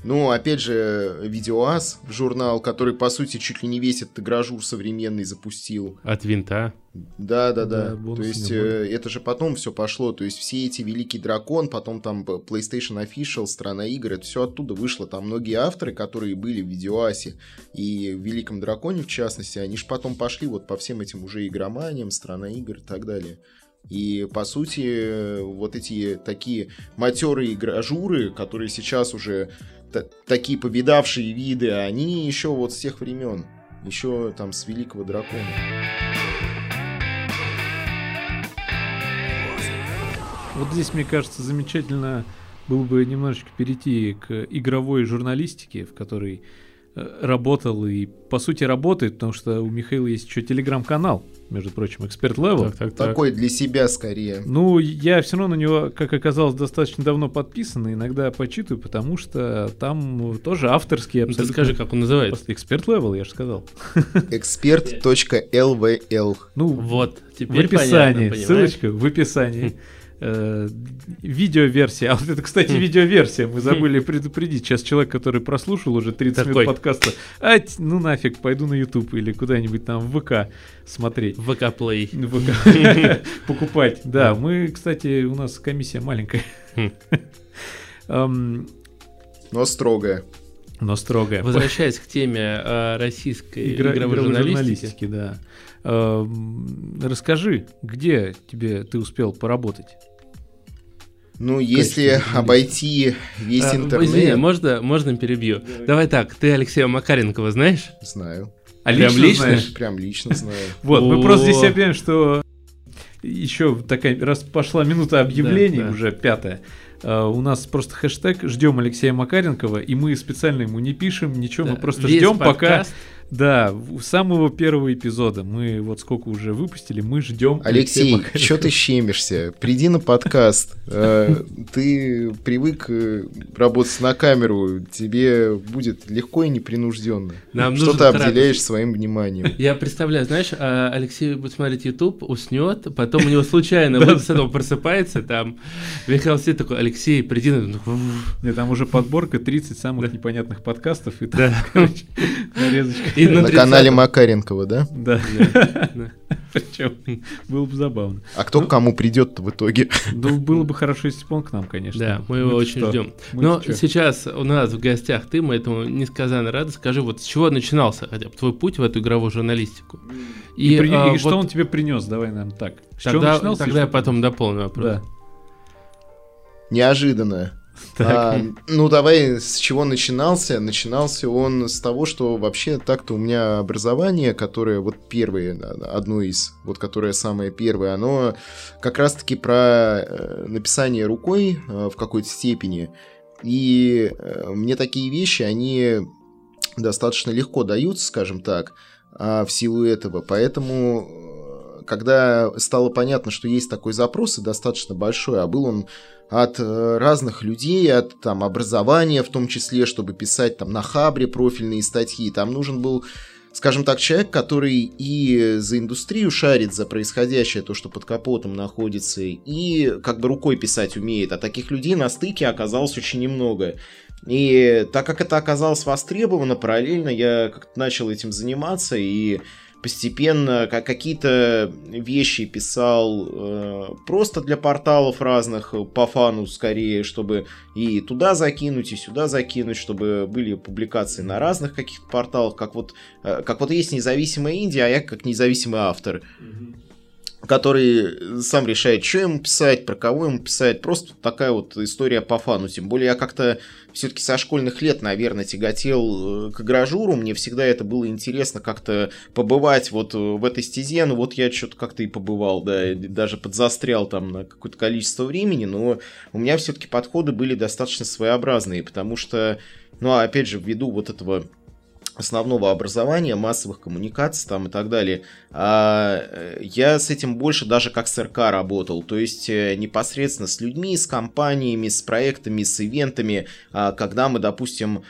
Ну, опять же, Видеоас, журнал, который, по сути, чуть ли не весь этот игражур современный запустил. От винта. Да, да, да. Да, То есть э, это же потом все пошло. То есть все эти Великий Дракон, потом там PlayStation Official, Страна игр, это все оттуда вышло. Там многие авторы, которые были в Видеоасе и в Великом Драконе, в частности, они же потом пошли вот по всем этим уже игроманиям, Страна игр и так далее. И, по сути, э, вот эти такие матерые игражуры, которые сейчас уже такие повидавшие виды, они еще вот с тех времен. Еще там с Великого Дракона. Вот здесь, мне кажется, замечательно было бы немножечко перейти к игровой журналистике, в которой работал и, по сути, работает, потому что у Михаила есть еще телеграм-канал, между прочим, Эксперт Левел. Так, так, так. Такой для себя скорее. Ну, я все равно на него, как оказалось, достаточно давно подписан, и иногда почитываю, потому что там тоже авторские Ну, ты абсолютно... скажи, как он называется. Эксперт Левел, я же сказал. Эксперт.лвл. Ну, Вот, в теперь описании, понятно, ссылочка в описании. Э, Видеоверсия. А вот это, кстати, видеоверсия. Мы забыли предупредить. Сейчас человек, который прослушал уже 30 минут Такой. подкаста, ать, ну нафиг, пойду на YouTube или куда-нибудь там в ВК смотреть. ВК. В ВК покупать. Да, мы, кстати, у нас комиссия маленькая. Хм. Но строгая. Но строгая. Возвращаясь к теме э, российской Игра- игровой игровой журналистики. журналистики, да. Расскажи, где тебе ты успел поработать? Ну, если обойти весь А, интернет... извини, можно, можно перебью? Давай так, ты Алексея Макаренкова знаешь? Знаю. А Прям лично? знаешь? Прям лично знаю. Вот, мы просто здесь объявим, что еще такая, раз пошла минута объявлений, уже пятая, э, у нас просто хэштег «Ждем Алексея Макаренкова», и мы специально ему не пишем, ничего, мы просто ждем пока... Да, у самого первого эпизода. Мы вот сколько уже выпустили, мы ждем Алексей, что ты щемишься? Приди на подкаст. Э, Ты привык э, работать на камеру, тебе будет легко и непринужденно. Нам Что ты обделяешь своим вниманием? Я представляю, знаешь, а, Алексей будет смотреть YouTube, уснет, потом у него случайно этого просыпается, там Михаил сидит такой, Алексей, приди, на- Нет, там уже подборка 30 самых непонятных подкастов, и там, нарезочка. И На 30-м. канале Макаренкова, да? Да, причем было бы забавно. А кто к кому придет в итоге? Ну, было бы хорошо, если бы он к нам, конечно. Да, мы его очень ждем. Но сейчас у нас в гостях ты, мы этому несказанно рады. Скажи, вот с чего начинался хотя бы твой путь в эту игровую журналистику? И, при- а, и что вот он тебе принес? Давай нам так. С чего Тогда, начинался и тогда я потом дополню вопрос. Да. Неожиданно. А, ну, давай с чего начинался? Начинался он с того, что вообще так-то у меня образование, которое вот первое, одно из, вот которое самое первое, оно как раз-таки про э, написание рукой э, в какой-то степени. И э, мне такие вещи, они достаточно легко даются, скажем так, а, в силу этого. Поэтому, когда стало понятно, что есть такой запрос, и достаточно большой, а был он от э, разных людей, от там образования в том числе, чтобы писать там на Хабре профильные статьи, там нужен был скажем так, человек, который и за индустрию шарит, за происходящее, то, что под капотом находится, и как бы рукой писать умеет. А таких людей на стыке оказалось очень немного. И так как это оказалось востребовано, параллельно я как-то начал этим заниматься, и постепенно как какие-то вещи писал э, просто для порталов разных, э, по фану скорее, чтобы и туда закинуть, и сюда закинуть, чтобы были публикации на разных каких-то порталах, как вот, э, как вот есть независимая Индия, а я как независимый автор который сам решает, что ему писать, про кого ему писать. Просто такая вот история по фану. Тем более я как-то все-таки со школьных лет, наверное, тяготел э, к гражуру. Мне всегда это было интересно как-то побывать вот в этой стезе. Ну вот я что-то как-то и побывал, да, даже подзастрял там на какое-то количество времени. Но у меня все-таки подходы были достаточно своеобразные, потому что, ну, опять же, ввиду вот этого основного образования, массовых коммуникаций там и так далее, а, э, я с этим больше даже как с РК работал, то есть э, непосредственно с людьми, с компаниями, с проектами, с ивентами, а, когда мы, допустим,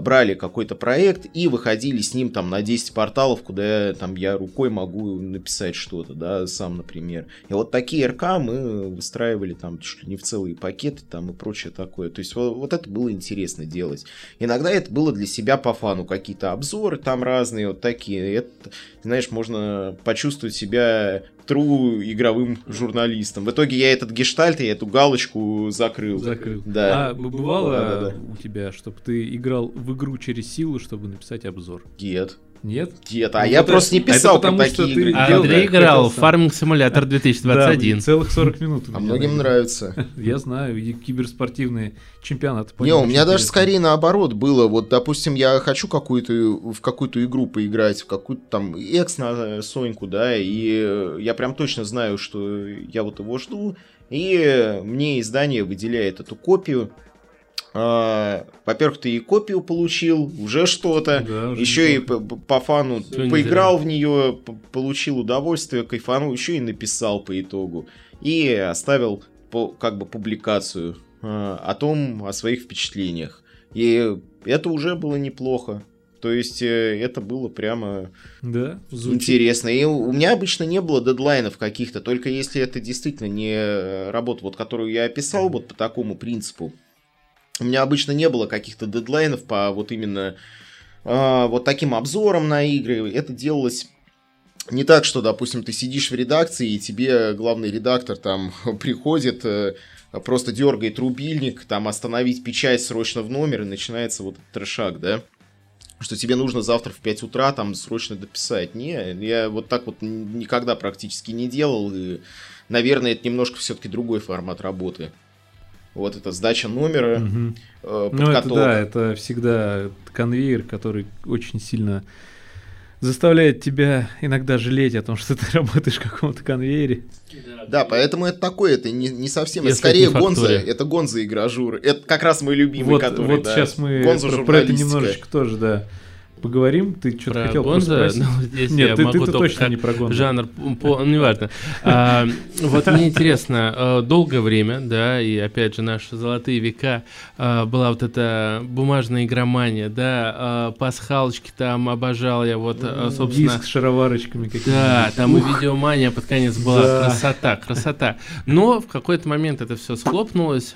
брали какой-то проект и выходили с ним там на 10 порталов, куда я, там я рукой могу написать что-то, да, сам, например. И вот такие РК мы выстраивали там чуть ли не в целые пакеты там и прочее такое. То есть вот, вот это было интересно делать. Иногда это было для себя по фану, какие-то обзоры там разные, вот такие. Это, знаешь, можно почувствовать себя тру игровым журналистом. В итоге я этот гештальт и эту галочку закрыл. Закрыл. Да. А бывало Да-да-да. у тебя, чтобы ты играл в игру через силу, чтобы написать обзор? Нет. Нет? Нет, а Ну, я это- просто не это писал про потому, что такие ты игры. Делал, Андрей играл в. Farming Simulator 2021. Да, целых 40 минут. А многим нравится. Я знаю, и киберспортивные чемпионаты. Не, у меня даже скорее наоборот было. Вот, допустим, я хочу какую-то в какую-то игру поиграть, в какую-то там экс на Соньку, да, и э, я прям точно знаю, что я вот его жду, и мне издание выделяет эту копию. А, Во-первых, ты и копию получил, уже что-то. Да, уже Еще и по, по фану Всё не поиграл в нее, получил удовольствие, кайфанул, еще и написал по итогу. И оставил по, как бы публикацию э, о том, о своих впечатлениях. И это уже было неплохо. То есть э, это было прямо Да, звучит. интересно. И у меня обычно не было дедлайнов каких-то, только если это действительно не работа, вот которую я описал, вот по такому принципу. У меня обычно не было каких-то дедлайнов по вот именно а, вот таким обзорам на игры. Это делалось не так, что, допустим, ты сидишь в редакции, и тебе главный редактор там приходит, э, просто дергает рубильник, там остановить печать срочно в номер, и начинается вот этот трешак, да? Что тебе нужно завтра в 5 утра там срочно дописать. Не, я вот так вот никогда практически не делал, и, наверное, это немножко все-таки другой формат работы. Вот это сдача номера, угу. э, Ну, это да, это всегда конвейер, который очень сильно заставляет тебя иногда жалеть о том, что ты работаешь в каком-то конвейере. Да, поэтому это такое, это не, не совсем, это скорее Гонза, это Гонза и Гражур. Это как раз мой любимый, вот, который, Вот да, сейчас мы про, про это немножечко тоже, да поговорим. Ты что-то хотел Гонза? Ну, здесь Нет, я ты, могу ты точно не про Гонза. Жанр, по, ну, неважно. А, вот мне интересно, а, долгое время, да, и опять же наши золотые века, а, была вот эта бумажная игромания, да, а, пасхалочки там обожал я, вот, собственно... Диск с шароварочками какими-то. Да, там Ух. и видеомания под конец была. Да. Красота, красота. Но в какой-то момент это все схлопнулось.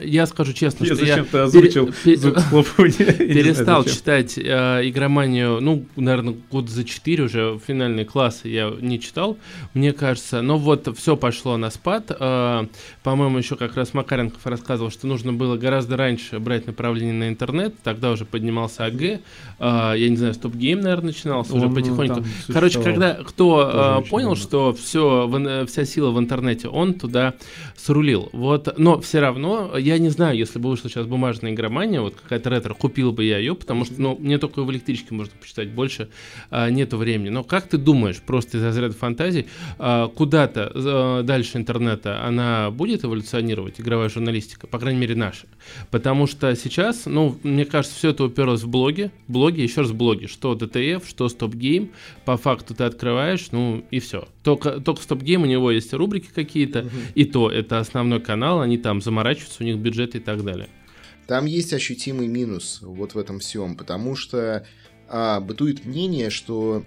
Я скажу честно, я что я... зачем ты озвучил звук Перестал читать э, игроманию, ну, наверное, год за 4 уже финальные классы я не читал, мне кажется. Но вот все пошло на спад. Э, по-моему, еще как раз Макаренков рассказывал, что нужно было гораздо раньше брать направление на интернет. Тогда уже поднимался АГ. Э, я не знаю, стоп-гейм, наверное, начинался Он, уже потихоньку. Короче, когда кто э, понял, что все, в, вся сила в интернете, он туда срулил. Вот, но все равно, я не знаю, если бы вышла сейчас бумажная игромания, вот какая-то ретро, купил бы я ее, потому что, ну, мне только в электричке можно почитать, больше а, нету времени. Но как ты думаешь, просто из разряда фантазий, а, куда-то а, дальше интернета она будет эволюционировать, игровая журналистика, по крайней мере наша? Потому что сейчас, ну, мне кажется, все это уперлось в блоги, блоги, еще раз блоги, что DTF, что Stop Game, по факту ты открываешь, ну и все. Только, только Stop Game у него есть рубрики какие-то, угу. и то это основной канал, они там заморачиваются, у них бюджет и так далее. Там есть ощутимый минус вот в этом всем, потому что а, бытует мнение, что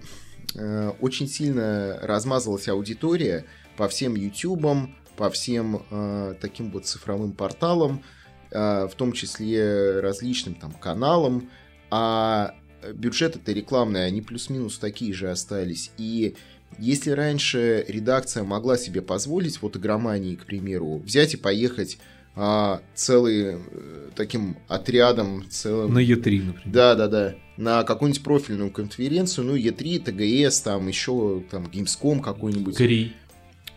а, очень сильно размазалась аудитория по всем ютубам, по всем а, таким вот цифровым порталам, а, в том числе различным там каналам, а бюджеты-то рекламные, они плюс-минус такие же остались. И если раньше редакция могла себе позволить, вот игромании, к примеру, взять и поехать а, целый э, таким отрядом целым... На Е3, например. Да, да, да. На какую-нибудь профильную конференцию, ну, Е3, ТГС, там еще там Gamescom какой-нибудь. Кри.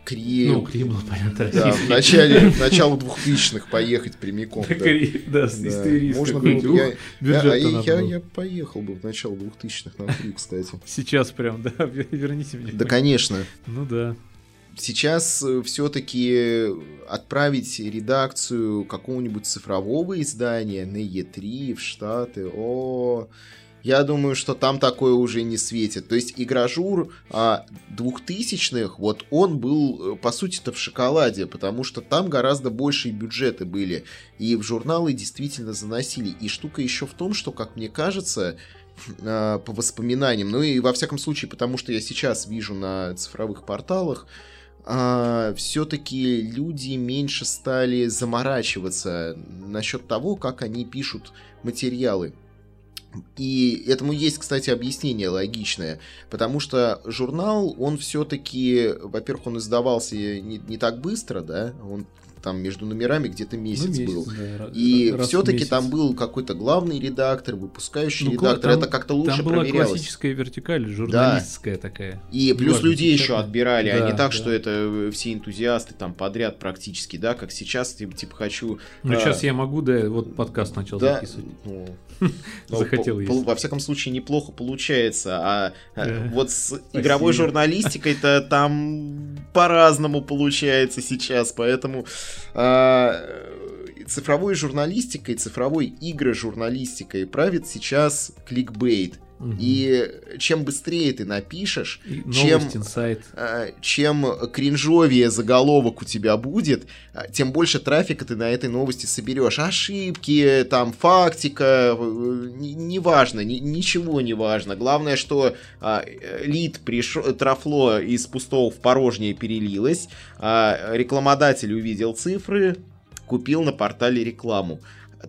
Кри. Ну, Кри был, понятно, Да, в начале, в начале 2000-х поехать прямиком. Да, Кри, да, с да. Можно было я, я, я, я поехал бы в начало 2000-х на Кри, кстати. Сейчас прям, да, верните меня. Да, конечно. Ну да сейчас э, все-таки отправить редакцию какого-нибудь цифрового издания на Е3 в Штаты, о, я думаю, что там такое уже не светит. То есть игражур а, 2000-х, вот он был, э, по сути-то, в шоколаде, потому что там гораздо большие бюджеты были. И в журналы действительно заносили. И штука еще в том, что, как мне кажется, а, по воспоминаниям, ну и во всяком случае, потому что я сейчас вижу на цифровых порталах, а, все-таки люди меньше стали заморачиваться насчет того, как они пишут материалы. И этому есть, кстати, объяснение логичное, потому что журнал, он все-таки, во-первых, он издавался не, не так быстро, да, он там между номерами где-то месяц, ну, месяц был. Да, и все-таки там был какой-то главный редактор, выпускающий ну, редактор. Там, это как-то лучше там была проверялось. классическая вертикаль, журналистская да. такая. И плюс Важно, людей еще отбирали, да, а не так, да. что это все энтузиасты там подряд практически, да, как сейчас, типа, хочу. Ну, а... сейчас я могу, да, вот подкаст начал да, записывать. Ну, Захотел есть. Во всяком случае, неплохо получается. А вот с игровой журналистикой-то там по-разному получается сейчас, поэтому а, цифровой журналистикой, цифровой игры журналистикой правит сейчас кликбейт. И чем быстрее ты напишешь, чем, инсайт. А, чем кринжовее заголовок у тебя будет, а, тем больше трафика ты на этой новости соберешь. Ошибки, там, фактика, неважно, ни, ничего не важно. Главное, что а, лид пришел, трафло из пустого в порожнее перелилось, а рекламодатель увидел цифры, купил на портале рекламу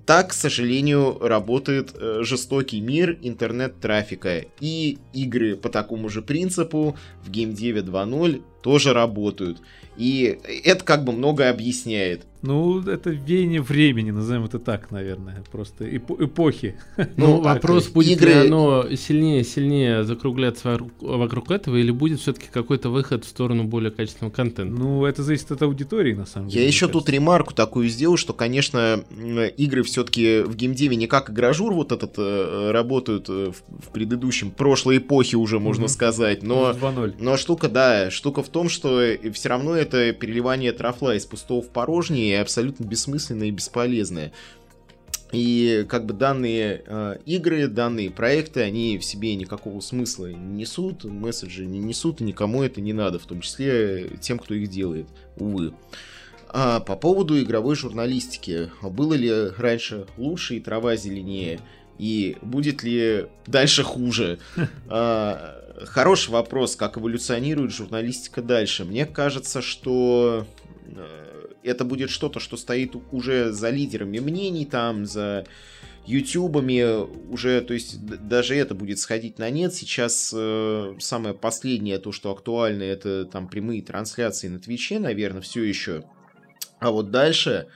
Так, к сожалению, работает э, жестокий мир интернет-трафика. И игры по такому же принципу в Game 9 2.0 тоже работают. И это как бы многое объясняет. Ну, это веяние времени, назовем это так, наверное. Просто эпо- эпохи. Ну, Ну, вопрос, будет игры- ли оно сильнее и сильнее закругляться вокруг, этого, или будет все-таки какой-то выход в сторону более качественного контента? Ну, это зависит от аудитории, на самом деле. Я еще тут кажется. ремарку такую сделал, что, конечно, игры все-таки в геймдеве не как игражур вот этот э, работают э, в, предыдущем, прошлой эпохе уже, можно Мгм. сказать, но... 2.0. Но штука, да, штука в том, что все равно это переливание трафла из пустого в порожнее и абсолютно бессмысленное и бесполезное. И как бы данные э, игры, данные проекты, они в себе никакого смысла не несут, месседжи не несут, и никому это не надо, в том числе тем, кто их делает, увы. А по поводу игровой журналистики, было ли раньше лучше и трава зеленее, и будет ли дальше хуже? А, Хороший вопрос, как эволюционирует журналистика дальше. Мне кажется, что э, это будет что-то, что стоит уже за лидерами мнений, там, за ютубами, уже, то есть даже это будет сходить на нет. Сейчас э, самое последнее, то, что актуально, это там прямые трансляции на Твиче, наверное, все еще. А вот дальше,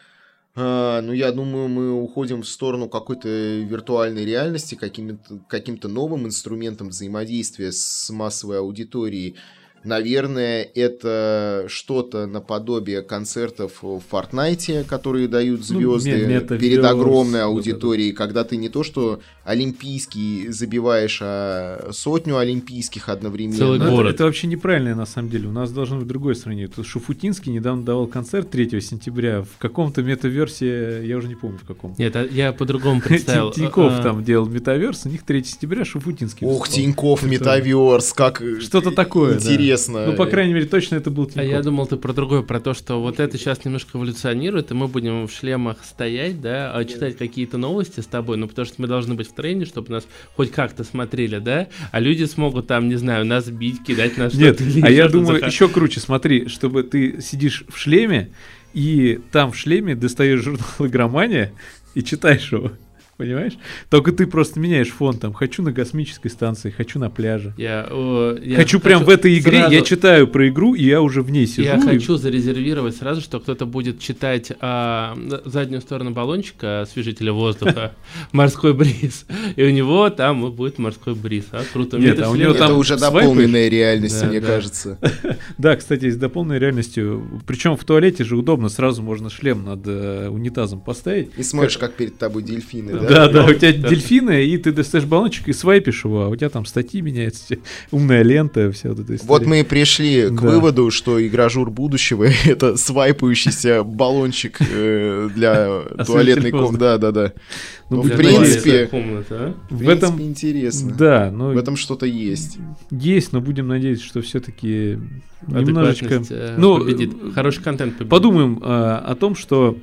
ну, я думаю, мы уходим в сторону какой-то виртуальной реальности, каким-то, каким-то новым инструментом взаимодействия с массовой аудиторией. Наверное, это что-то наподобие концертов в Fortnite, которые дают Ну, звезды ме- перед огромной аудиторией, когда ты не то что олимпийский забиваешь, а сотню олимпийских одновременно. Целый Ну, это- город. Это, вообще неправильно, на самом деле. У нас должно быть другое сравнение. Тут Шуфутинский недавно давал концерт 3 сентября в каком-то метаверсе, я уже не помню в каком. Нет, а я по-другому представил. Тиньков А, там делал метаверс, у них 3 сентября Шуфутинский. Ох, выступал. Тиньков, Это- Метаверс, как Что-то такое, да. Интересно. Ну, по крайней мере, точно это был А Тиньков. я думал, ты про другое, про то, что вот это сейчас немножко эволюционирует, и мы будем в шлемах стоять, да, а читать какие-то новости с тобой, ну, потому что мы должны быть в тренде, чтобы нас хоть как-то смотрели, да, а люди смогут там, не знаю, нас бить, кидать на что-то. Нет, а я думаю, еще круче, смотри, чтобы ты сидишь в шлеме, и там в шлеме достаешь журнал «Игромания» и читаешь его. Понимаешь? Только ты просто меняешь фон там. Хочу на космической станции, хочу на пляже. Я, о, я хочу прям в этой игре, сразу- я читаю про игру, и я уже в ней сижу. Я и- хочу зарезервировать сразу, что кто-то будет читать а, заднюю сторону баллончика освежителя воздуха, морской бриз, и у него там будет морской бриз. А, круто. Нет, это а у него там уже дополненная реальность, мне кажется. Да, кстати, с дополненной реальностью. Причем в туалете же удобно, сразу можно шлем над э, унитазом поставить. И смотришь, как перед тобой дельфины, Да, да? да, у тебя дельфины, и ты достаешь баллончик и свайпишь его, а у тебя там статьи меняются, умная лента, вся вот эта история. Вот мы и пришли к выводу, что игражур будущего — это свайпающийся баллончик э, для туалетной комнаты. Да, да, да. Ну, в Для принципе, а? в этом, интересно. да, ну, В этом что-то есть. есть, но будем надеяться, что все-таки немножечко... Э, Ну, победит. Хороший контент победит. Подумаем о том, что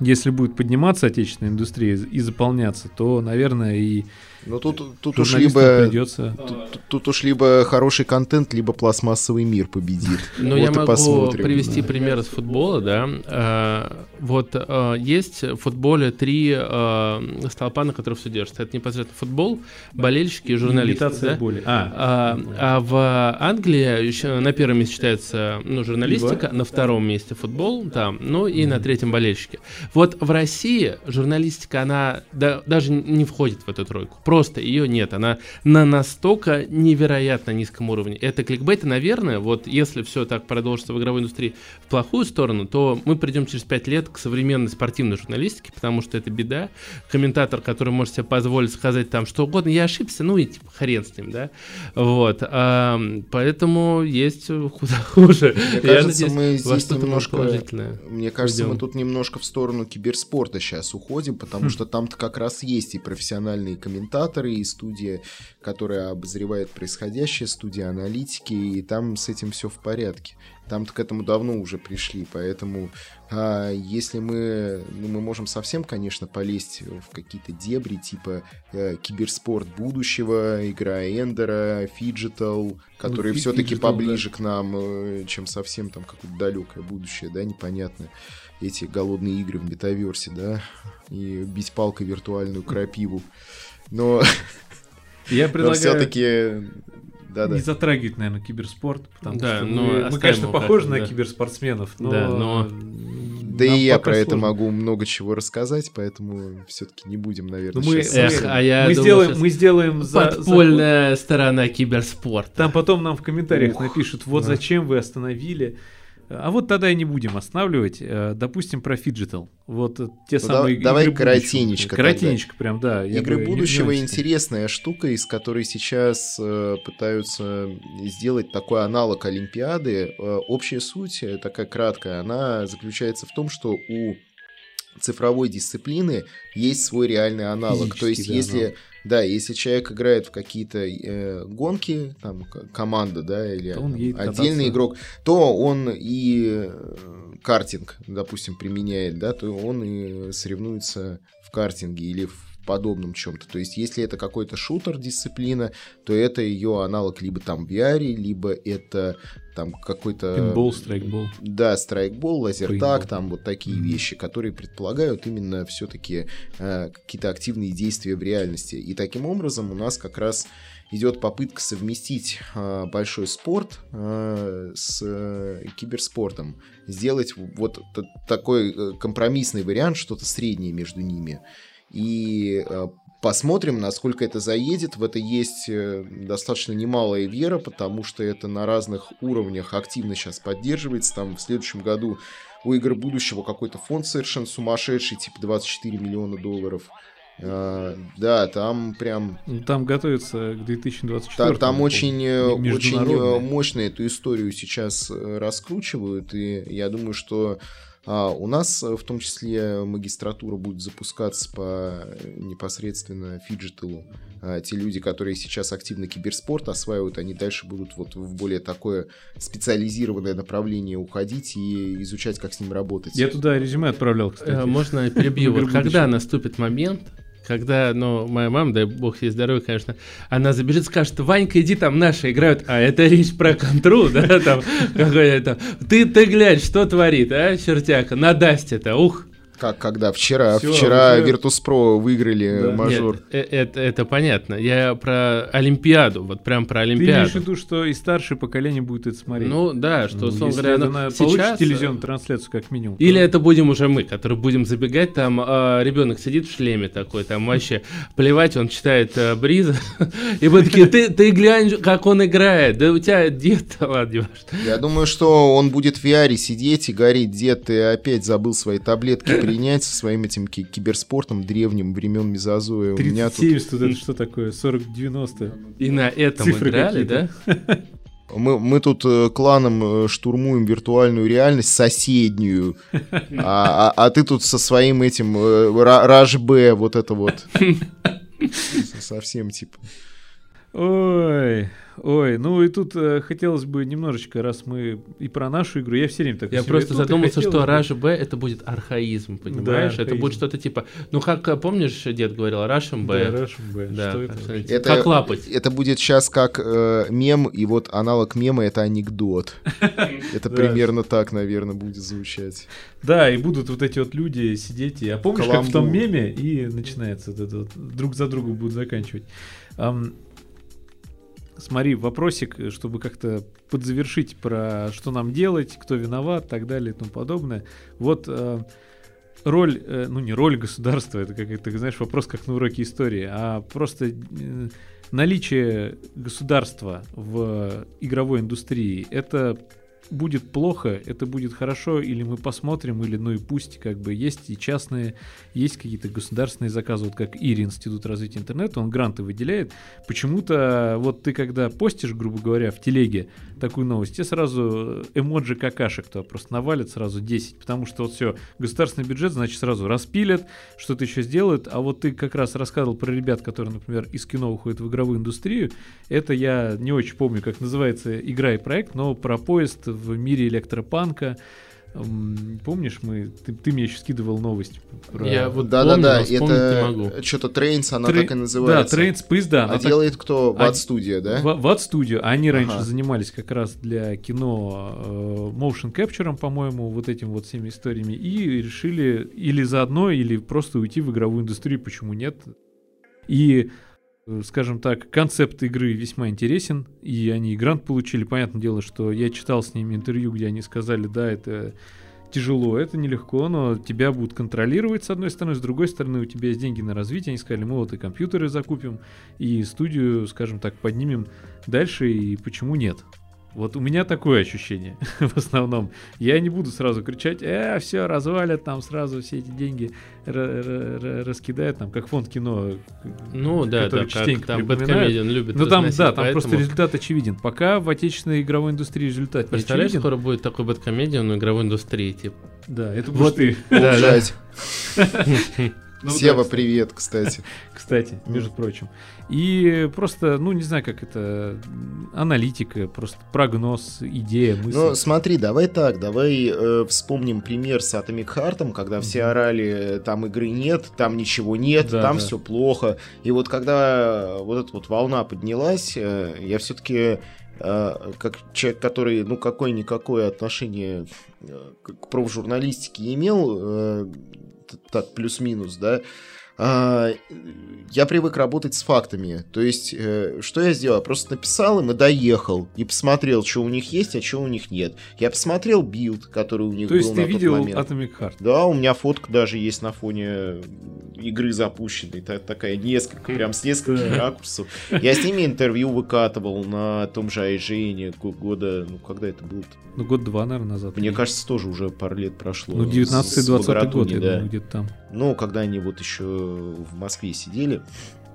если будет подниматься отечественная индустрия и заполняться, то, наверное, и Но тут, тут уж либо... придется... Тут, тут уж либо хороший контент, либо пластмассовый мир победит. Но Вот я могу посмотрим. привести пример из футбола, да. А, вот а, есть в футболе три а, столпа, на которых все держится. Это непосредственно футбол, болельщики и журналисты. Да? боли. А, А, а в Англии еще на первом месте считается ну, журналистика, на втором месте футбол, там, ну и на третьем болельщики. Вот в России журналистика, она да- даже не входит в эту тройку. Просто ее нет. Она на настолько невероятно низком уровне. Это кликбейт, и, наверное, вот если все так продолжится в игровой индустрии в плохую сторону, то мы придем через пять лет к современной спортивной журналистике, потому что это беда. Комментатор, который может себе позволить сказать там что угодно, я ошибся, ну и типа хрен с ним, да. Вот. а, поэтому есть куда хуже. Мне Я кажется, надеюсь, мы здесь немножко... положительное. Мне кажется, Уйдем. мы тут немножко в сторону киберспорта сейчас уходим, потому что там-то как раз есть и профессиональные комментаторы, и студия, которая обозревает происходящее, студия аналитики, и там с этим все в порядке. Там-то к этому давно уже пришли, поэтому а, если мы, ну, мы можем совсем, конечно, полезть в какие-то дебри, типа э, киберспорт будущего, игра Эндера, phygital, которые Ну, все-таки поближе к нам, э, чем совсем там какое-то далекое будущее, да, непонятно. Эти голодные игры в метаверсе, да, и бить палкой виртуальную крапиву. Но, Я предлагаю все-таки... Да-да. не затрагивать, наверное, киберспорт, потому Да, что но мы, мы, оставим конечно, его похожи на да. киберспортсменов, но... Да, но- Да нам и я про это сложно. могу много чего рассказать, поэтому все-таки не будем, наверное, Ну, мы- щас Эх, а я мы, думал, сделаем, щас мы сделаем за- за- сторона киберспорта. Там потом нам в комментариях Ух, напишут, вот да. зачем вы остановили. А вот тогда и не будем останавливать. Э, Допустим, про Fidgetal. Вот э, те Ну, самые давай игры коротенечко будущего. Коротенечко прям, да. Игры не будущего интересная штука, из которой сейчас э, пытаются сделать такой аналог Олимпиады. Э, общая суть, такая краткая, она заключается в том, что у цифровой дисциплины есть свой реальный аналог. То есть, да, если аналог. да, если человек играет в какие-то э, гонки, там команда, да, или То он едет отдельный кататься. игрок, то он и э, картинг, допустим, применяет, да, то он и соревнуется в картинге или в подобном чем-то. То есть, если это какой-то шутер дисциплина, то это ее аналог либо там в VR, либо это там какой-то... Пинбол, страйкбол. Да, страйкбол, лазертаг, Пейнтбол. там вот такие вещи, которые предполагают именно все-таки какие-то активные действия в реальности. И таким образом у нас как раз идет попытка совместить э, большой спорт э, с э, киберспортом. Сделать вот такой э, компромиссный вариант, что-то среднее между ними. И э, посмотрим, насколько это заедет. В это есть э, достаточно немалая вера, потому что это на разных уровнях активно сейчас поддерживается. Там в следующем году у игр будущего какой-то фонд совершенно сумасшедший, типа 24 миллиона долларов. А, да, там прям Ну, Там готовится к 2024 там, там очень, э, очень э, мощно эту историю сейчас раскручивают, и я думаю, что а, у нас э, в том числе магистратура будет запускаться по э, непосредственно phygital у. А, те люди, которые сейчас активно киберспорт осваивают, они дальше будут вот в более такое специализированное направление уходить и изучать, как с ним работать. Я туда резюме отправлял, кстати. Э, Можно перебью? Вот когда наступит момент, когда, ну, моя мама, дай бог ей здоровья, конечно, она забежит, скажет, Ванька, иди, там наши играют, а это речь про контру, да, там, какой-то, ты, ты глянь, что творит, а, чертяка, на Дасте-то, ух. Как когда вчера, Всё, вчера уже- Virtus.pro выиграли Да. мажор. Нет, э- это, это понятно, я про Олимпиаду, вот прям про Ты имеешь в Олимпиаду. виду, что и старшее поколение будет это смотреть? Ну, да, что, Ну, условно если говоря, это оно на- сейчас... получит э, телевизионную трансляцию как минимум. Или то- это будем уже мы, которые будем забегать, там ребенок сидит в шлеме такой, там вообще плевать, он читает э, Бриза, и мы такие, ты, ты глянь, как он играет, да у тебя дед, ладно. Я думаю, что он будет в VR сидеть и говорить, дед, ты опять забыл свои таблетки принять со своим этим ки- киберспортом древним времен Мезозоя. У меня тут 30-70, вот это что такое? 40-90. И на этом Цифры играли, да? Мы, мы тут э, кланом э, штурмуем виртуальную реальность соседнюю, а, а- а ты тут со своим этим э, Ра- Раш Б, вот это вот. Совсем типа. Ой, ой, ну и тут э, хотелось бы немножечко, раз мы и про нашу игру, я все время так Я себе просто задумался, что бы- Rush B это будет архаизм, понимаешь? это архаизм. будет что-то типа, ну как, э, помнишь, дед говорил, Russian Да, B? Russian B. Да, что это? как- вообще? Это, Как лапать. Это будет сейчас как э, мем, и вот аналог мема это анекдот. Это Да. примерно так, наверное, будет звучать. Да, и будут вот эти вот люди сидеть, и, а помнишь, как в том меме, и начинается вот это вот, друг за другом будут заканчивать. Смотри, вопросик, э, чтобы как-то подзавершить про что нам делать, кто виноват, так далее и тому подобное. Вот э, роль, э, ну не роль государства, это какой-то, знаешь, вопрос как на уроке истории, а просто э, наличие государства в игровой индустрии, это будет плохо, это будет хорошо, или мы посмотрим, или ну и пусть, как бы есть и частные, есть какие-то государственные заказы, вот как ИРИ, Институт развития интернета, он гранты выделяет. Почему-то вот ты когда постишь, грубо говоря, в телеге такую новость, тебе сразу эмоджи какашек то просто навалят сразу 10, потому что вот все, государственный бюджет, значит, сразу распилят, что-то еще сделают, а вот ты как раз рассказывал про ребят, которые, например, из кино уходят в игровую индустрию, это я не очень помню, как называется игра и проект, но про поезд в мире электропанка. Помнишь, мы ты, ты мне еще скидывал новость про... Я вот Да, да, помню, да, могу. это что-то Трейнс, она Трей- так и называется. Да, Train Space, да. А так- делает кто? А- Бат студия, да? В, в Studio. Они раньше Ага. занимались как раз для кино э, motion capture, по-моему, вот этим вот всеми историями. И решили или заодно, или просто уйти в игровую индустрию, почему нет. И, скажем так, концепт игры весьма интересен, и они и грант получили. Понятное дело, что я читал с ними интервью, где они сказали, да, это тяжело, это нелегко, но тебя будут контролировать с одной стороны, с другой стороны у тебя есть деньги на развитие. Они сказали, мы вот и компьютеры закупим, и студию, скажем так, поднимем дальше, и почему нет? Вот у меня такое ощущение в основном. Я не буду сразу кричать, э, все, развалят там сразу все эти деньги, ра- ра- ра- раскидают, там, как фонд кино. Ну да, да, который как частенько там. Бэткомедиан любит Ну там, да, там поэтому- просто результат очевиден. Пока в отечественной игровой индустрии результат не Представляешь, очевиден. скоро будет такой Бэткомедиан в игровой индустрии, типа. Да, это Вот будешь ты. Да, да. Ну, Сева, да, привет, кстати. Кстати, между прочим. И просто, ну, не знаю, как это, аналитика, просто прогноз, идея, мысль. Ну, смотри, давай так, давай э, вспомним пример с Atomic Heart, когда все орали, там игры нет, там ничего нет, Да, там да. все плохо. И вот когда вот эта вот волна поднялась, э, я все-таки как человек, который, ну, какое-никакое отношение э, к профжурналистике имел, э, так, плюс-минус, да, я привык работать с фактами. То есть, э, что я сделал? Просто написал им и доехал. И посмотрел, что у них есть, а что у них нет. Я посмотрел build, который у них То был есть ты видел момент. Atomic Heart? Да, у меня фотка даже есть на фоне игры запущенной. Та- такая несколько, прям с нескольких ракурсов. Я с ними интервью выкатывал на том же IGN года, ну когда это было Ну, год-два, наверное, назад. Мне кажется, тоже уже пару лет прошло. Ну, С- 19-20 с год, я да. думаю, где-то там. Ну, когда они вот еще в Москве сидели.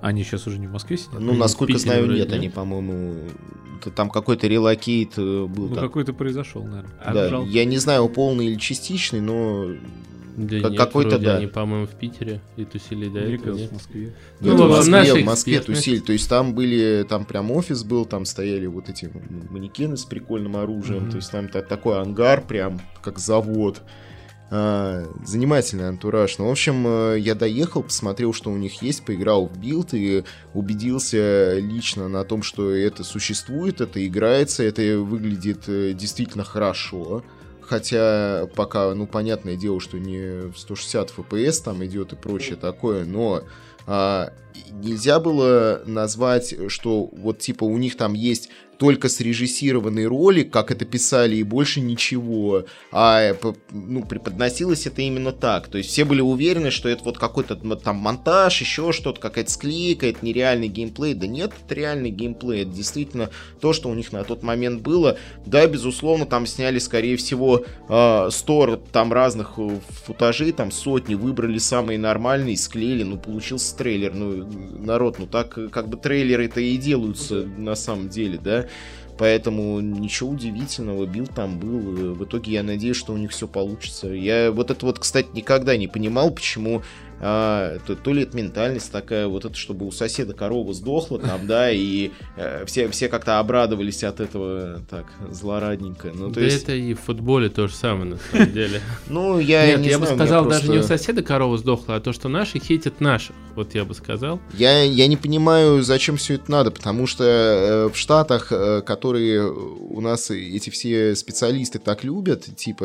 Они сейчас уже не в Москве сидят? Ну, Они насколько Питере знаю, нет, да? они, по-моему, там какой-то релокейт э, был. Ну, так. какой-то произошел, наверное. А, Да, жалко. я не знаю, полный или частичный, но Да Как- нет, какой-то вроде да. они, по-моему, в Питере и тусили до Мне этого. нет? в Москве. Ну, это в Москве, в Москве тусили. То есть там были, там прям офис был, там стояли вот эти манекены с прикольным оружием. Мгм. То есть там та- такой ангар, прям как завод. А, занимательный антураж. Ну, в общем, э, я доехал, посмотрел, что у них есть, поиграл в build и убедился лично на том, что это существует, это играется, это выглядит э, действительно хорошо. Хотя пока, ну, понятное дело, что не в 160 FPS там идет и прочее такое, но а, нельзя было назвать, что вот типа у них там есть только срежиссированный ролик, как это писали, и больше ничего. А п- ну, преподносилось это именно так. То есть все были уверены, что это вот какой-то там монтаж, еще что-то, какая-то склейка, это нереальный геймплей. Да нет, это реальный геймплей. Это действительно то, что у них на тот момент было. Да, безусловно, там сняли, скорее всего, э, 100 там разных э, футажей, там сотни, выбрали самые нормальные, склеили, ну, получился трейлер. Ну, народ, ну так э, как бы трейлеры-то и делаются на самом деле, да. Поэтому ничего удивительного, build там был. Э, В итоге я надеюсь, что у них все получится. Я вот это вот, кстати, никогда не понимал, почему а, то, то ли это ментальность такая, вот это, чтобы у соседа корова сдохла там, да, и э, все, все как-то обрадовались от этого так злорадненько. Ну, то да есть, это и в футболе то же самое, на самом деле. ну, я Нет, не я бы знаю, сказал, даже не у соседа корова сдохла, а то, что наши хейтят наших. Вот я бы сказал. Я, я не понимаю, зачем все это надо, потому что э, в Штатах, э, которые у нас эти все специалисты так любят, типа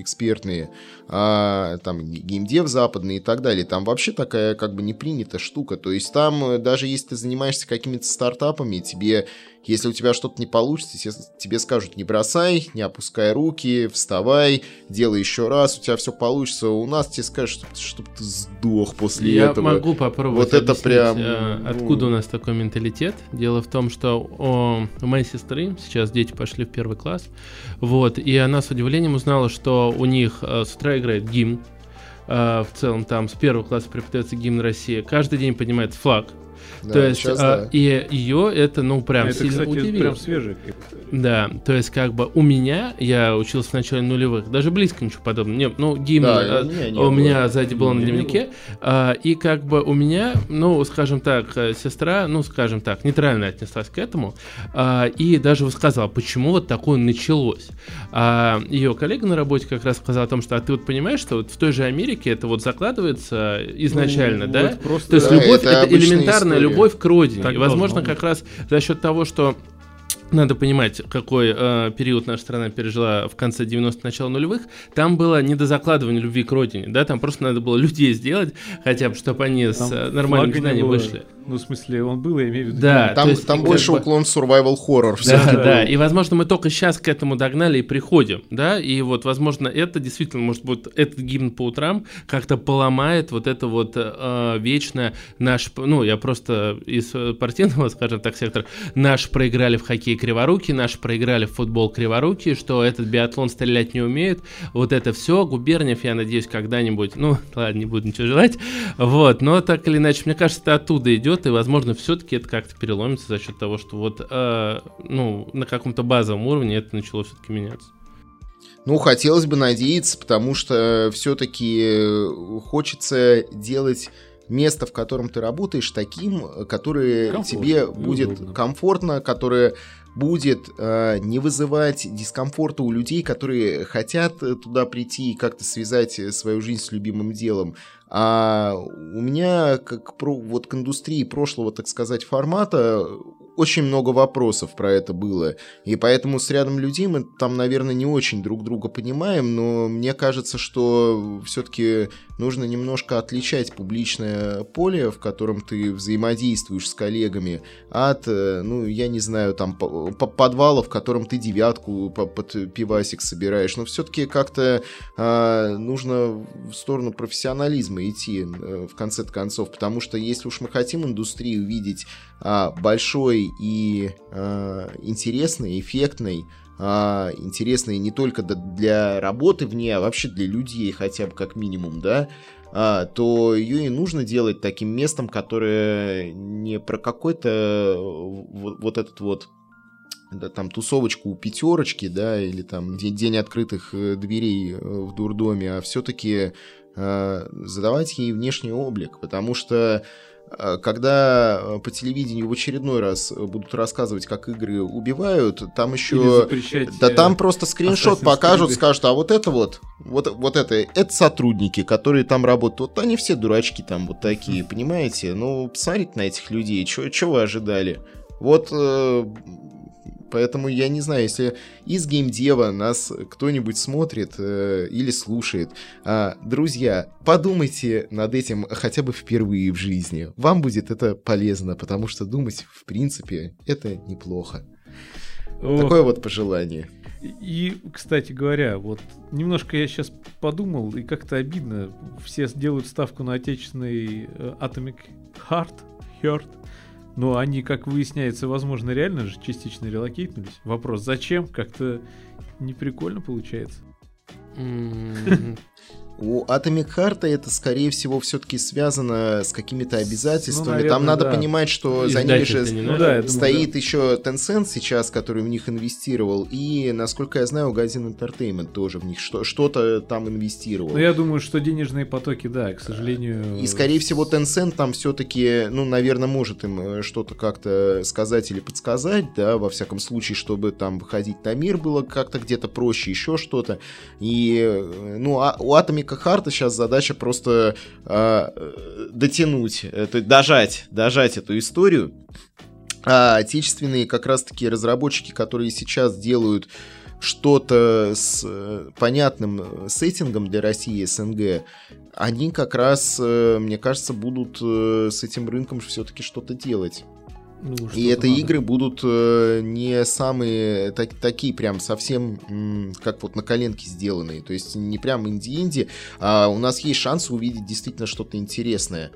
экспертные, а, там геймдев западный и так далее, там вообще такая как бы не принята штука. То есть там э, даже если ты занимаешься какими-то стартапами, тебе, если у тебя что-то не получится, те- тебе скажут не бросай, не опускай руки, вставай, делай еще раз, у тебя все получится. У нас тебе скажут, чтобы ты сдох после Я этого. могу попробовать Вот это прям, э, ну- откуда у нас такой менталитет. Дело в том, что о, у моей сестры сейчас дети пошли в первый класс, вот, и она с удивлением узнала, что у них э, с утра играет гимн, э, в целом там с первого класса преподается гимн России, каждый день поднимается флаг, Да, то есть, а, да. и ее это, ну, прям это, сильно кстати, удивило. прям свежее. Да, то есть, как бы у меня, я учился в начале нулевых, даже близко ничего подобного. Нет, ну, гимн да, а, не, не у было. меня сзади был на дневнике, а, и как бы у меня, ну, скажем так, э, сестра, ну, скажем так, нейтрально отнеслась к этому, а, и даже высказала, почему вот такое началось. А ее коллега на работе как раз сказал о том, что, а ты вот понимаешь, что вот в той же Америке это вот закладывается изначально, ну, да? Вот просто, То есть да, любовь это, это элементарная история. Любовь к родине. Так и, возможно, как раз за счет того, что надо понимать, какой э, период наша страна пережила в конце 90-х, начало нулевых. Там было не до закладывания любви к родине, да, там просто надо было людей сделать, хотя бы, чтобы они там с э, нормальным знанием вышли. Ну, в смысле, он был, я имею в виду. Да, там, есть, там больше бы... уклон survival horror. Да, да, да, и, возможно, мы только сейчас к этому догнали и приходим, да, и вот, возможно, это действительно, может быть, этот гимн по утрам как-то поломает вот это вот э, вечно наш, ну, я просто из спортивного, скажем так, сектора, наш проиграли в хоккей криворуки, наши проиграли в футбол криворуки, что этот биатлон стрелять не умеет. Вот это все. Губерниев, я надеюсь, когда-нибудь, ну, ладно, не буду ничего желать. Вот, но так или иначе, мне кажется, это оттуда идет, и, возможно, все-таки это как-то переломится за счет того, что вот, э, ну, на каком-то базовом уровне это начало все-таки меняться. Ну, хотелось бы надеяться, потому что все-таки хочется делать место, в котором ты работаешь, таким, которое комфортно, тебе будет удобно. комфортно, которое будет э, не вызывать дискомфорта у людей, которые хотят э, туда прийти и как-то связать э, свою жизнь с любимым делом. А у меня, как про, вот к индустрии прошлого, так сказать, формата, очень много вопросов про это было. И поэтому с рядом людей мы там, наверное, не очень друг друга понимаем, но мне кажется, что все-таки нужно немножко отличать публичное поле, в котором ты взаимодействуешь с коллегами, от, э, ну, я не знаю, там, подвала, в котором ты девятку под пивасик собираешь. Но все-таки как-то а, нужно в сторону профессионализма идти э, в конце концов, потому что если уж мы хотим индустрию видеть а, большой и а, интересной, эффектной, а, интересной не только для работы в ней, а вообще для людей хотя бы как минимум, да, а, то ее и нужно делать таким местом, которое не про какой-то вот, вот этот вот да, там тусовочку у пятерочки, да, или там день, день открытых э, дверей э, в дурдоме, а все-таки э, задавать ей внешний облик, потому что когда э, по телевидению в очередной раз будут рассказывать, как игры убивают, там еще... Да там просто скриншот покажут, скажут, а вот это вот, вот, вот это, это сотрудники, которые там работают. Вот они все дурачки там вот такие, понимаете? Ну, посмотрите на этих людей, что вы ожидали? Вот э, Поэтому я не знаю, если из геймдева нас кто-нибудь смотрит э, или слушает. А, друзья, подумайте над этим хотя бы впервые в жизни. Вам будет это полезно, потому что думать, в принципе, это неплохо. Ох. Такое вот пожелание. И, кстати говоря, вот немножко я сейчас подумал, и как-то обидно. Все делают ставку на отечественный э, Atomic Heart, Heart, но они, как выясняется, возможно, реально же частично релокейтнулись. Вопрос, зачем? Как-то неприкольно получается. У Atomic Heart это, скорее всего, все-таки связано с какими-то обязательствами. Ну, наверное, Там надо да. понимать, что за ними же ну, да, стоит думаю, да. еще Tencent сейчас, который в них инвестировал, и, насколько я знаю, Gazin Entertainment тоже в них что- что-то там инвестировал. Ну, я думаю, что денежные потоки, да, к сожалению... И, скорее всего, Tencent там все-таки, ну, наверное, может им э, что-то как-то сказать или подсказать, да, во всяком случае, чтобы там выходить на мир было как-то где-то проще, еще что-то. И, э, ну, а у Atomic Atomic Heart сейчас задача просто э, дотянуть, это, дожать, дожать эту историю. А отечественные как раз-таки разработчики, которые сейчас делают что-то с э, понятным сеттингом для России и СНГ, они как раз, э, мне кажется, будут э, с этим рынком все-таки что-то делать. Ну, и это надо. игры будут э, не самые так, такие прям совсем м, как вот на коленке сделанные. То есть не прям инди-инди, а у нас есть шанс увидеть действительно что-то интересное.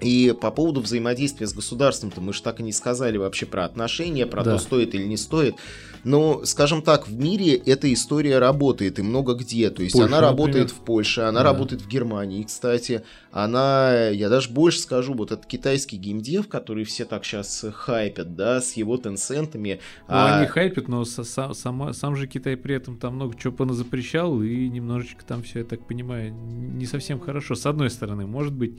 И по поводу взаимодействия с государством-то мы же так и не сказали вообще про отношения, про Да. то, стоит или не стоит. Но, скажем так, в мире эта история работает и много где. То есть Польша, она работает например. в Польше, она Да. работает в Германии, кстати. Она, я даже больше скажу, вот этот китайский геймдев, который все так сейчас хайпят, да, с его тенсентами. Ну, а- они хайпят, но са- са- сама- сам же Китай при этом там много чего поназапрещал, и немножечко там все, я так понимаю, не совсем хорошо. С одной стороны, может быть,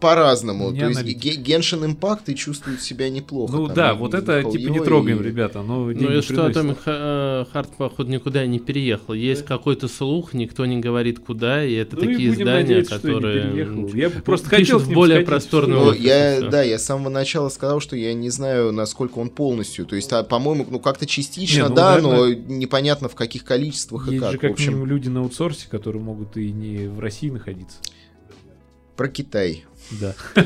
По-разному. То есть аналитик. Ге- Геншин Impact и чувствует себя неплохо. ну Там да, и вот это типа не трогаем, и- ребята, но Ну деньги и что приносит. Atomic Ха- Heart, походу, никуда не переехал. Есть какой-то слух, никто не говорит куда, и это Ну и такие будем издания, надеяться, что не которые Я просто пишут хотел в более сходить, просторный Ну, и я, да, я с самого начала сказал, что я не знаю, насколько он полностью. То есть, а, по-моему, ну как-то частично, Не, ну, да, наверное, но непонятно в каких количествах и Есть как. же в как общем, минимум люди на аутсорсе, которые могут и не в России находиться. про Китай. Да.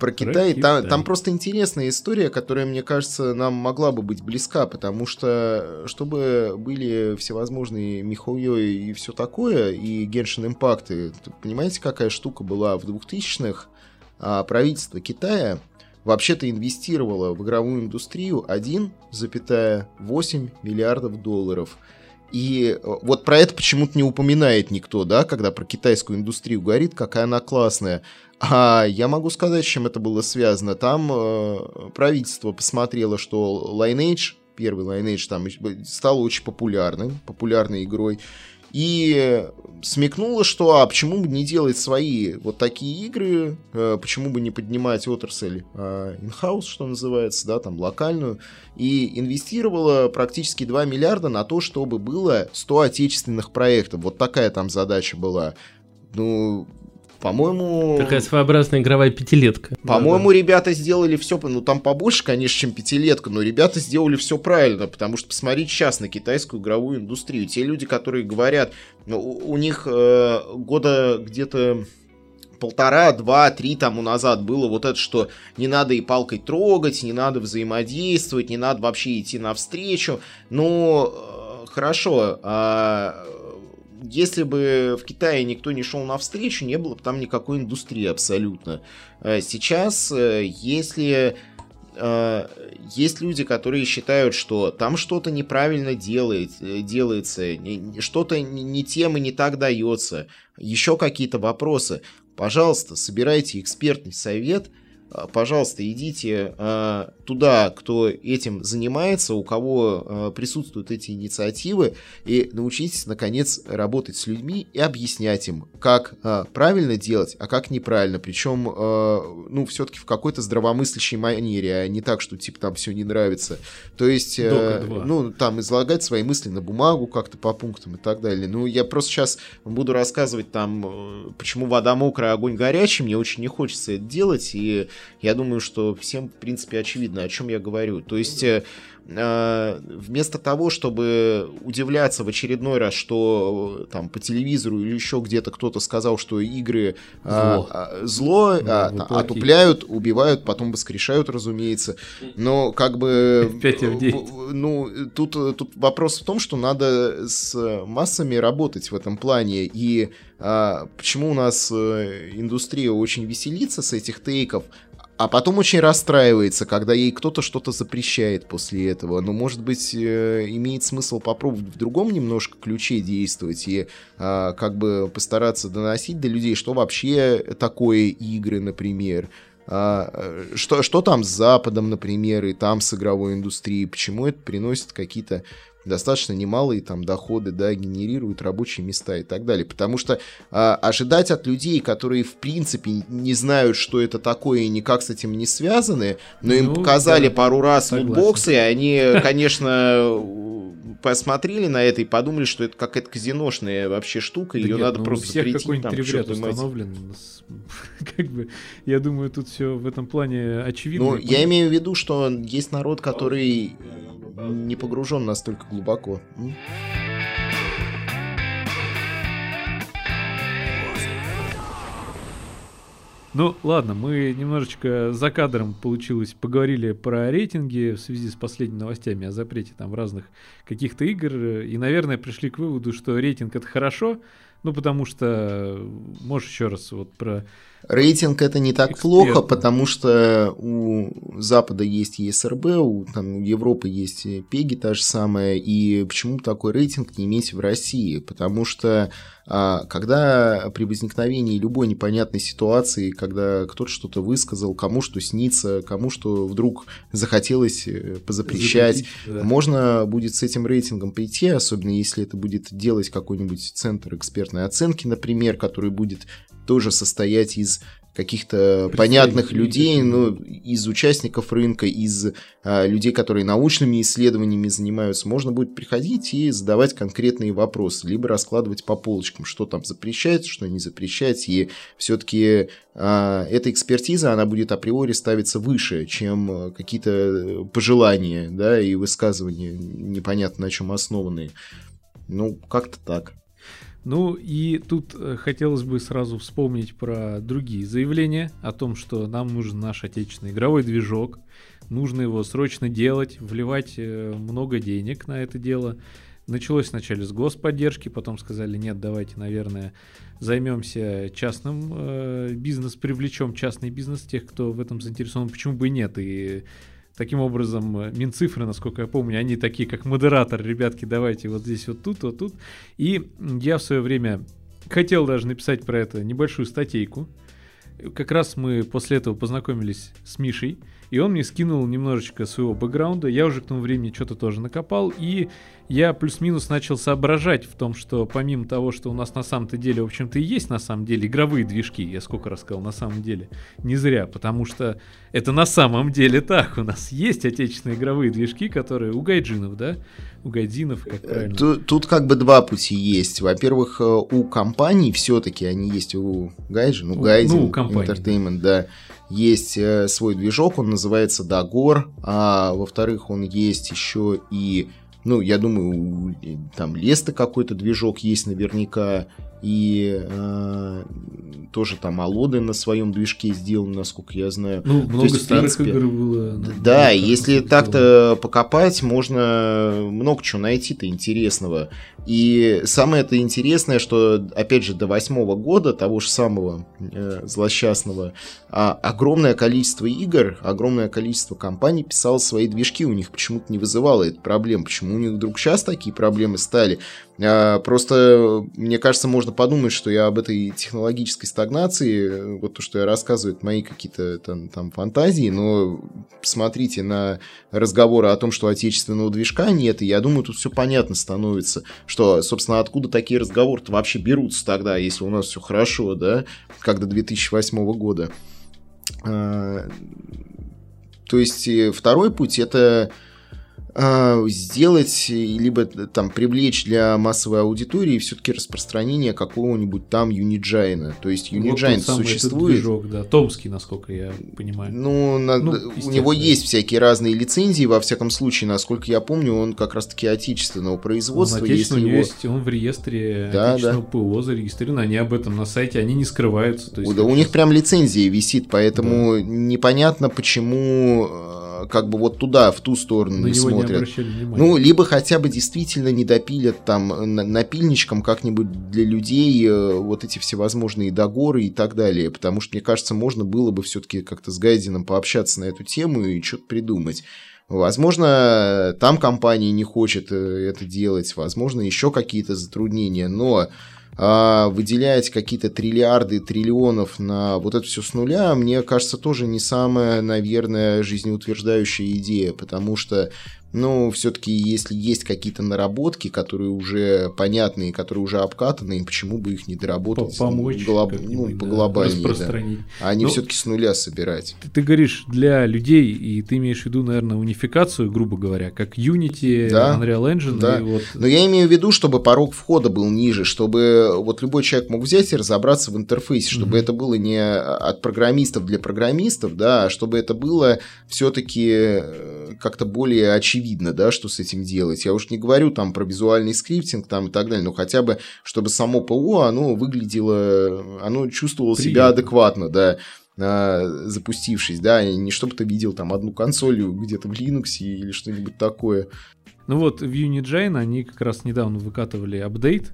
Про Китай. Там, там просто интересная история, которая, мне кажется, нам могла бы быть близка, потому что, чтобы были всевозможные Михойо и все такое, и Genshin Impact, и, т- понимаете, какая штука была в 2000-х? А правительство Китая вообще-то инвестировало в игровую индустрию 1,8 миллиардов долларов. И э, вот про это почему-то не упоминает никто, да, когда про китайскую индустрию говорит, какая она классная. А я могу сказать, с чем это было связано. Там э, правительство посмотрело, что Lineage, первый Lineage, там стал очень популярным, популярной игрой. И смекнуло, что а почему бы не делать свои вот такие игры, э, почему бы не поднимать отрасль э, in-house, что называется, да, там локальную, и инвестировала практически 2 миллиарда на то, чтобы было 100 отечественных проектов. Вот такая там задача была. Ну, по-моему... Такая своеобразная игровая пятилетка. По-моему, ребята сделали все, ну там побольше, конечно, чем пятилетка, но ребята сделали все правильно, потому что посмотрите сейчас на китайскую игровую индустрию. Те люди, которые говорят, ну, у, у них э, года где-то полтора, два, три тому назад было вот это, что не надо и палкой трогать, не надо взаимодействовать, не надо вообще идти навстречу. Ну, э, хорошо, а если бы в Китае никто не шел навстречу, не было бы там никакой индустрии абсолютно. Э, Сейчас, э, если э, есть люди, которые считают, что там что-то неправильно делает, делается, что-то не, тем и не так дается, еще какие-то вопросы, пожалуйста, собирайте экспертный совет, пожалуйста, идите э, туда, кто этим занимается, у кого э, присутствуют эти инициативы, и научитесь, наконец, работать с людьми и объяснять им, как правильно делать, а как неправильно. Причем, ну, все-таки в какой-то здравомыслящей манере, а не так, что, типа, там все не нравится. То есть, э, ну, там, излагать свои мысли на бумагу как-то по пунктам и так далее. Ну, я просто сейчас буду рассказывать там, э, почему вода мокрая, огонь горячий. Мне очень не хочется это делать, и я думаю, что всем, в принципе, очевидно, о чем я говорю. То есть, э, э, вместо того, чтобы удивляться в очередной раз, что э, там по телевизору или еще где-то кто-то сказал, что игры а, Зло. а, зло, Да, а, плохие. отупляют, убивают, потом воскрешают, разумеется. Но как бы... Ну, тут, тут вопрос в том, что надо с массами работать в этом плане. И а, почему у нас индустрия очень веселится с этих тейков, а потом очень расстраивается, когда ей кто-то что-то запрещает после этого. Но, может быть, э, имеет смысл попробовать в другом немножко ключе действовать и а, как бы постараться доносить до людей, что вообще такое игры, например. А, э, что, что там с Западом, например, и там с игровой индустрией, почему это приносит какие-то достаточно немалые там доходы, да, генерируют рабочие места и так далее. Потому что а, ожидать от людей, которые в принципе не знают, что это такое и никак с этим не связаны, но им Ну, показали да, пару раз согласен. лутбоксы, и они, конечно, посмотрели на это и подумали, что это какая-то казиношная вообще штука, Да ее нет, надо ну, просто всех какой-нибудь матери. установлен. Как бы, я думаю, тут все в этом плане очевидно. Ну, я имею в виду, что есть народ, который не погружен настолько глубоко. Ну, ладно, мы немножечко за кадром получилось, поговорили про рейтинги в связи с последними новостями о запрете там разных каких-то игр, и, наверное, пришли к выводу, что рейтинг это хорошо, ну, потому что, можешь еще раз вот про Рейтинг это не так Экспертно. плохо, потому что у Запада есть ЕСРБ, у, там, Европы есть ПЕГИ та же самая, и почему такой рейтинг не иметь в России? Потому что а, когда при возникновении любой непонятной ситуации, когда кто-то что-то высказал, кому что снится, кому что вдруг захотелось э, позапрещать, Запретить, да. можно будет с этим рейтингом прийти, особенно если это будет делать какой-нибудь центр экспертной оценки, например, который будет тоже состоять из каких-то понятных людей, ну, из участников рынка, из а, людей, которые научными исследованиями занимаются, можно будет приходить и задавать конкретные вопросы, либо раскладывать по полочкам, что там запрещается, что не запрещается, и все-таки а, эта экспертиза, она будет априори ставиться выше, чем а, какие-то пожелания, да, и высказывания непонятно на чем основанные. Ну, как-то так. Ну и тут э, хотелось бы сразу вспомнить про другие заявления о том, что нам нужен наш отечественный игровой движок, нужно его срочно делать, вливать э, много денег на это дело. Началось вначале с господдержки, потом сказали, нет, давайте, наверное, займемся частным э, бизнес, привлечем частный бизнес, тех, кто в этом заинтересован, почему бы и нет, и Таким образом, э, Минцифры, насколько я помню, они такие, как модератор, ребятки, давайте вот здесь вот тут, вот тут. И я в свое время хотел даже написать про это небольшую статейку. Как раз мы после этого познакомились с Мишей, и он мне скинул немножечко своего бэкграунда. Я уже к тому времени что-то тоже накопал, и я плюс-минус начал соображать в том, что помимо того, что у нас на самом-то деле, в общем-то, и есть на самом деле игровые движки, я сколько раз сказал, на самом деле, не зря, потому что это на самом деле так, у нас есть отечественные игровые движки, которые у гайджинов, да, у гайдинов, как правильно. Тут, тут как бы два пути есть. Во-первых, э, у компаний все-таки они есть у Гайджин, у Гайдин, ну, у компаний, Entertainment, да. Есть э, свой движок, он называется Дагор, а во-вторых, он есть еще и, ну, я думаю, там Леста какой-то движок есть наверняка, и э, тоже там Алоды на своем движке сделан, насколько я знаю. Ну, много есть, старых принципе, игр было. Да, на- если так-то покопать, можно много чего найти-то интересного. И самое это интересное, что, опять же, до восьмого года, того же самого э, злосчастного, а, огромное количество игр, огромное количество компаний писало свои движки, у них почему-то не вызывало это проблем. Почему у них вдруг сейчас такие проблемы стали? А, Просто, мне кажется, можно подумать, что я об этой технологической стагнации, вот то, что я рассказываю, это мои какие-то там, там фантазии, но посмотрите на разговоры о том, что отечественного движка нет, и я думаю, тут все понятно становится, что, собственно, откуда такие разговоры-то вообще берутся тогда, если у нас все хорошо, да, как до 2008 года. А, То есть э, второй путь это сделать, э, либо там привлечь для массовой аудитории все-таки распространение какого-нибудь там Юниджайна. То есть Вот Юниджайн этот существует. движок, да, Томский, насколько я понимаю. Ну, на- Ну, у него есть всякие разные лицензии, во всяком случае, насколько я помню, он как раз-таки отечественного Он производства. отечественный, если его... есть, он в реестре Да, отечественного ПО зарегистрирован, они об этом на сайте, они не скрываются. То есть, Да, у них прям лицензия висит, поэтому непонятно, почему э, как бы вот туда, в ту сторону на не смотрят. Ну, либо хотя бы действительно не допилят там на- напильничком как-нибудь для людей э, вот эти всевозможные договоры и так далее. Потому что, мне кажется, можно было бы все-таки как-то с Гайдином пообщаться на эту тему и что-то придумать. Возможно, там компания не хочет э, это делать, возможно, еще какие-то затруднения, но выделять какие-то триллиарды, триллионов на вот это все с нуля, мне кажется, тоже не самая, наверное, жизнеутверждающая идея, потому что ну, все-таки, если есть какие-то наработки, которые уже понятные, которые уже обкатаны, почему бы их не доработать По- помочь глоб- ну, да, поглобальнее, да. распространить. а не Ну, все-таки с нуля собирать. Ты, ты говоришь для людей, и ты имеешь в виду, наверное, унификацию, грубо говоря, как Unity, Да, Unreal Engine, да. и вот Но я имею в виду, чтобы порог входа был ниже, чтобы вот любой человек мог взять и разобраться в интерфейсе, чтобы Мгм. это было не от программистов для программистов, да, а чтобы это было все-таки как-то более очевидно, да, что с этим делать. Я уж не говорю там про визуальный скриптинг там и так далее, но хотя бы, чтобы само ПО, оно выглядело, оно чувствовало себя Приятно. адекватно, да, а, запустившись, да, не чтобы ты видел там одну консоль где-то в Linux или что-нибудь такое. Ну вот в Unigine они как раз недавно выкатывали апдейт,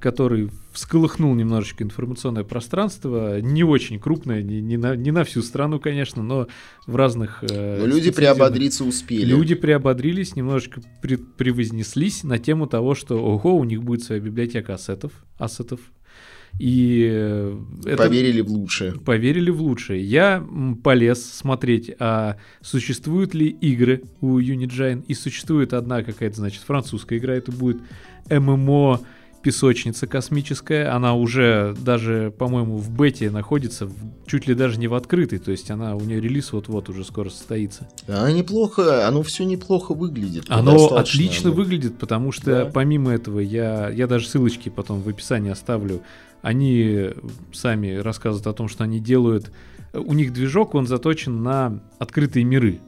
который всколыхнул немножечко информационное пространство, не очень крупное, не, не, на, не на всю страну, конечно, но в разных... Э, но люди приободриться успели. Люди приободрились, немножечко при, превознеслись на тему того, что, ого, у них будет своя библиотека ассетов, ассетов, и э, это поверили в лучшее. Поверили в лучшее. Я полез смотреть, а существуют ли игры у Unigine, и существует одна какая-то, значит, французская игра, это будет ММО песочница космическая, она уже даже, по-моему, в бете находится, в, чуть ли даже не в открытой, то есть она у нее релиз вот-вот уже скоро состоится. А неплохо, оно все неплохо выглядит. Оно отлично оно... выглядит, потому что да. помимо этого я, я даже ссылочки потом в описании оставлю. Они сами рассказывают о том, что они делают. У них движок, он заточен на открытые миры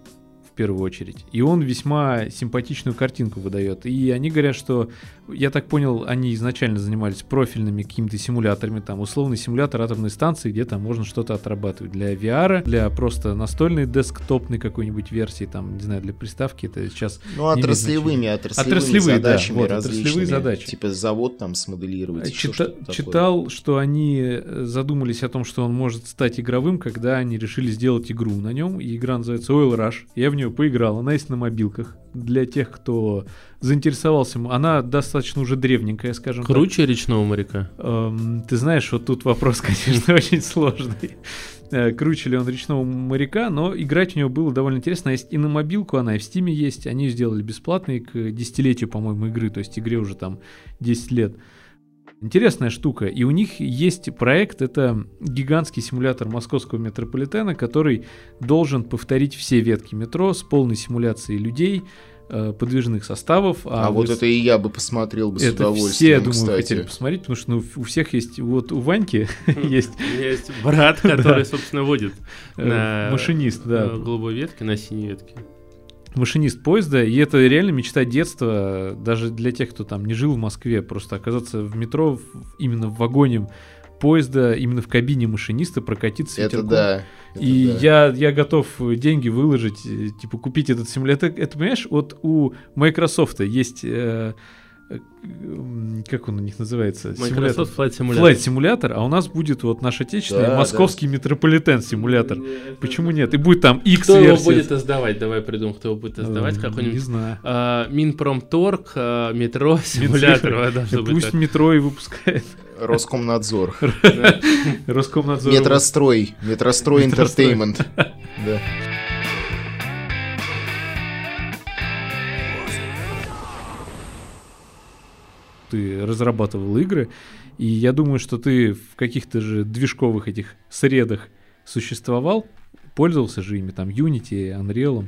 первую очередь. И он весьма симпатичную картинку выдает. И они говорят, что, я так понял, они изначально занимались профильными какими-то симуляторами, там условный симулятор атомной станции, где там можно что-то отрабатывать для VR, для просто настольной десктопной какой-нибудь версии, там, не знаю, для приставки, это сейчас... Ну, отраслевыми, отраслевыми, отраслевые задачами да, вот, отраслевые задачи. Типа завод там смоделировать. Чита- читал, что они э, задумались о том, что он может стать игровым, когда они решили сделать игру на нем, и игра называется Oil Rush. Я в нее поиграл. Она есть на мобилках. Для тех, кто заинтересовался. Она достаточно уже древненькая, скажем Круче так. речного моряка? Эм, ты знаешь, вот тут вопрос, конечно, очень сложный. Э, круче ли он речного моряка, но играть у него было довольно интересно. Есть и на мобилку она, и в стиме есть. Они сделали бесплатный к десятилетию, по-моему, игры. То есть игре уже там 10 лет. Интересная штука. И у них есть проект, это гигантский симулятор московского метрополитена, который должен повторить все ветки метро с полной симуляцией людей, э, подвижных составов. А, а вот это и я бы посмотрел бы это с удовольствием. Все, я думаю, кстати. хотели посмотреть, потому что ну, у всех есть, вот у Ваньки есть... Есть брат, который, собственно, водит э, машинист, да. голубой ветке, на синей ветке машинист поезда, и это реально мечта детства, даже для тех, кто там не жил в Москве, просто оказаться в метро именно в вагоне поезда, именно в кабине машиниста прокатиться Это да. Это и да. Я, я готов деньги выложить, э, типа купить этот симулятор. Это, это понимаешь, вот у Microsoft есть э, как он у них называется? Microsoft Flight Simulator. Flight Simulator, а у нас будет вот наш отечественный да, московский да. метрополитен симулятор. Нет, Почему нет? И будет там X Кто его будет издавать? Давай придумаем, кто его будет издавать. Uh, Какой-нибудь. Не знаю. Uh, Минпромторг, uh, метро, симулятор. Пусть метро и выпускает. Роскомнадзор. Роскомнадзор. Метрострой. Метрострой Entertainment. Да. Ты разрабатывал игры, и я думаю, что ты в каких-то же движковых этих средах существовал, пользовался же ими, там, Unity, Unreal.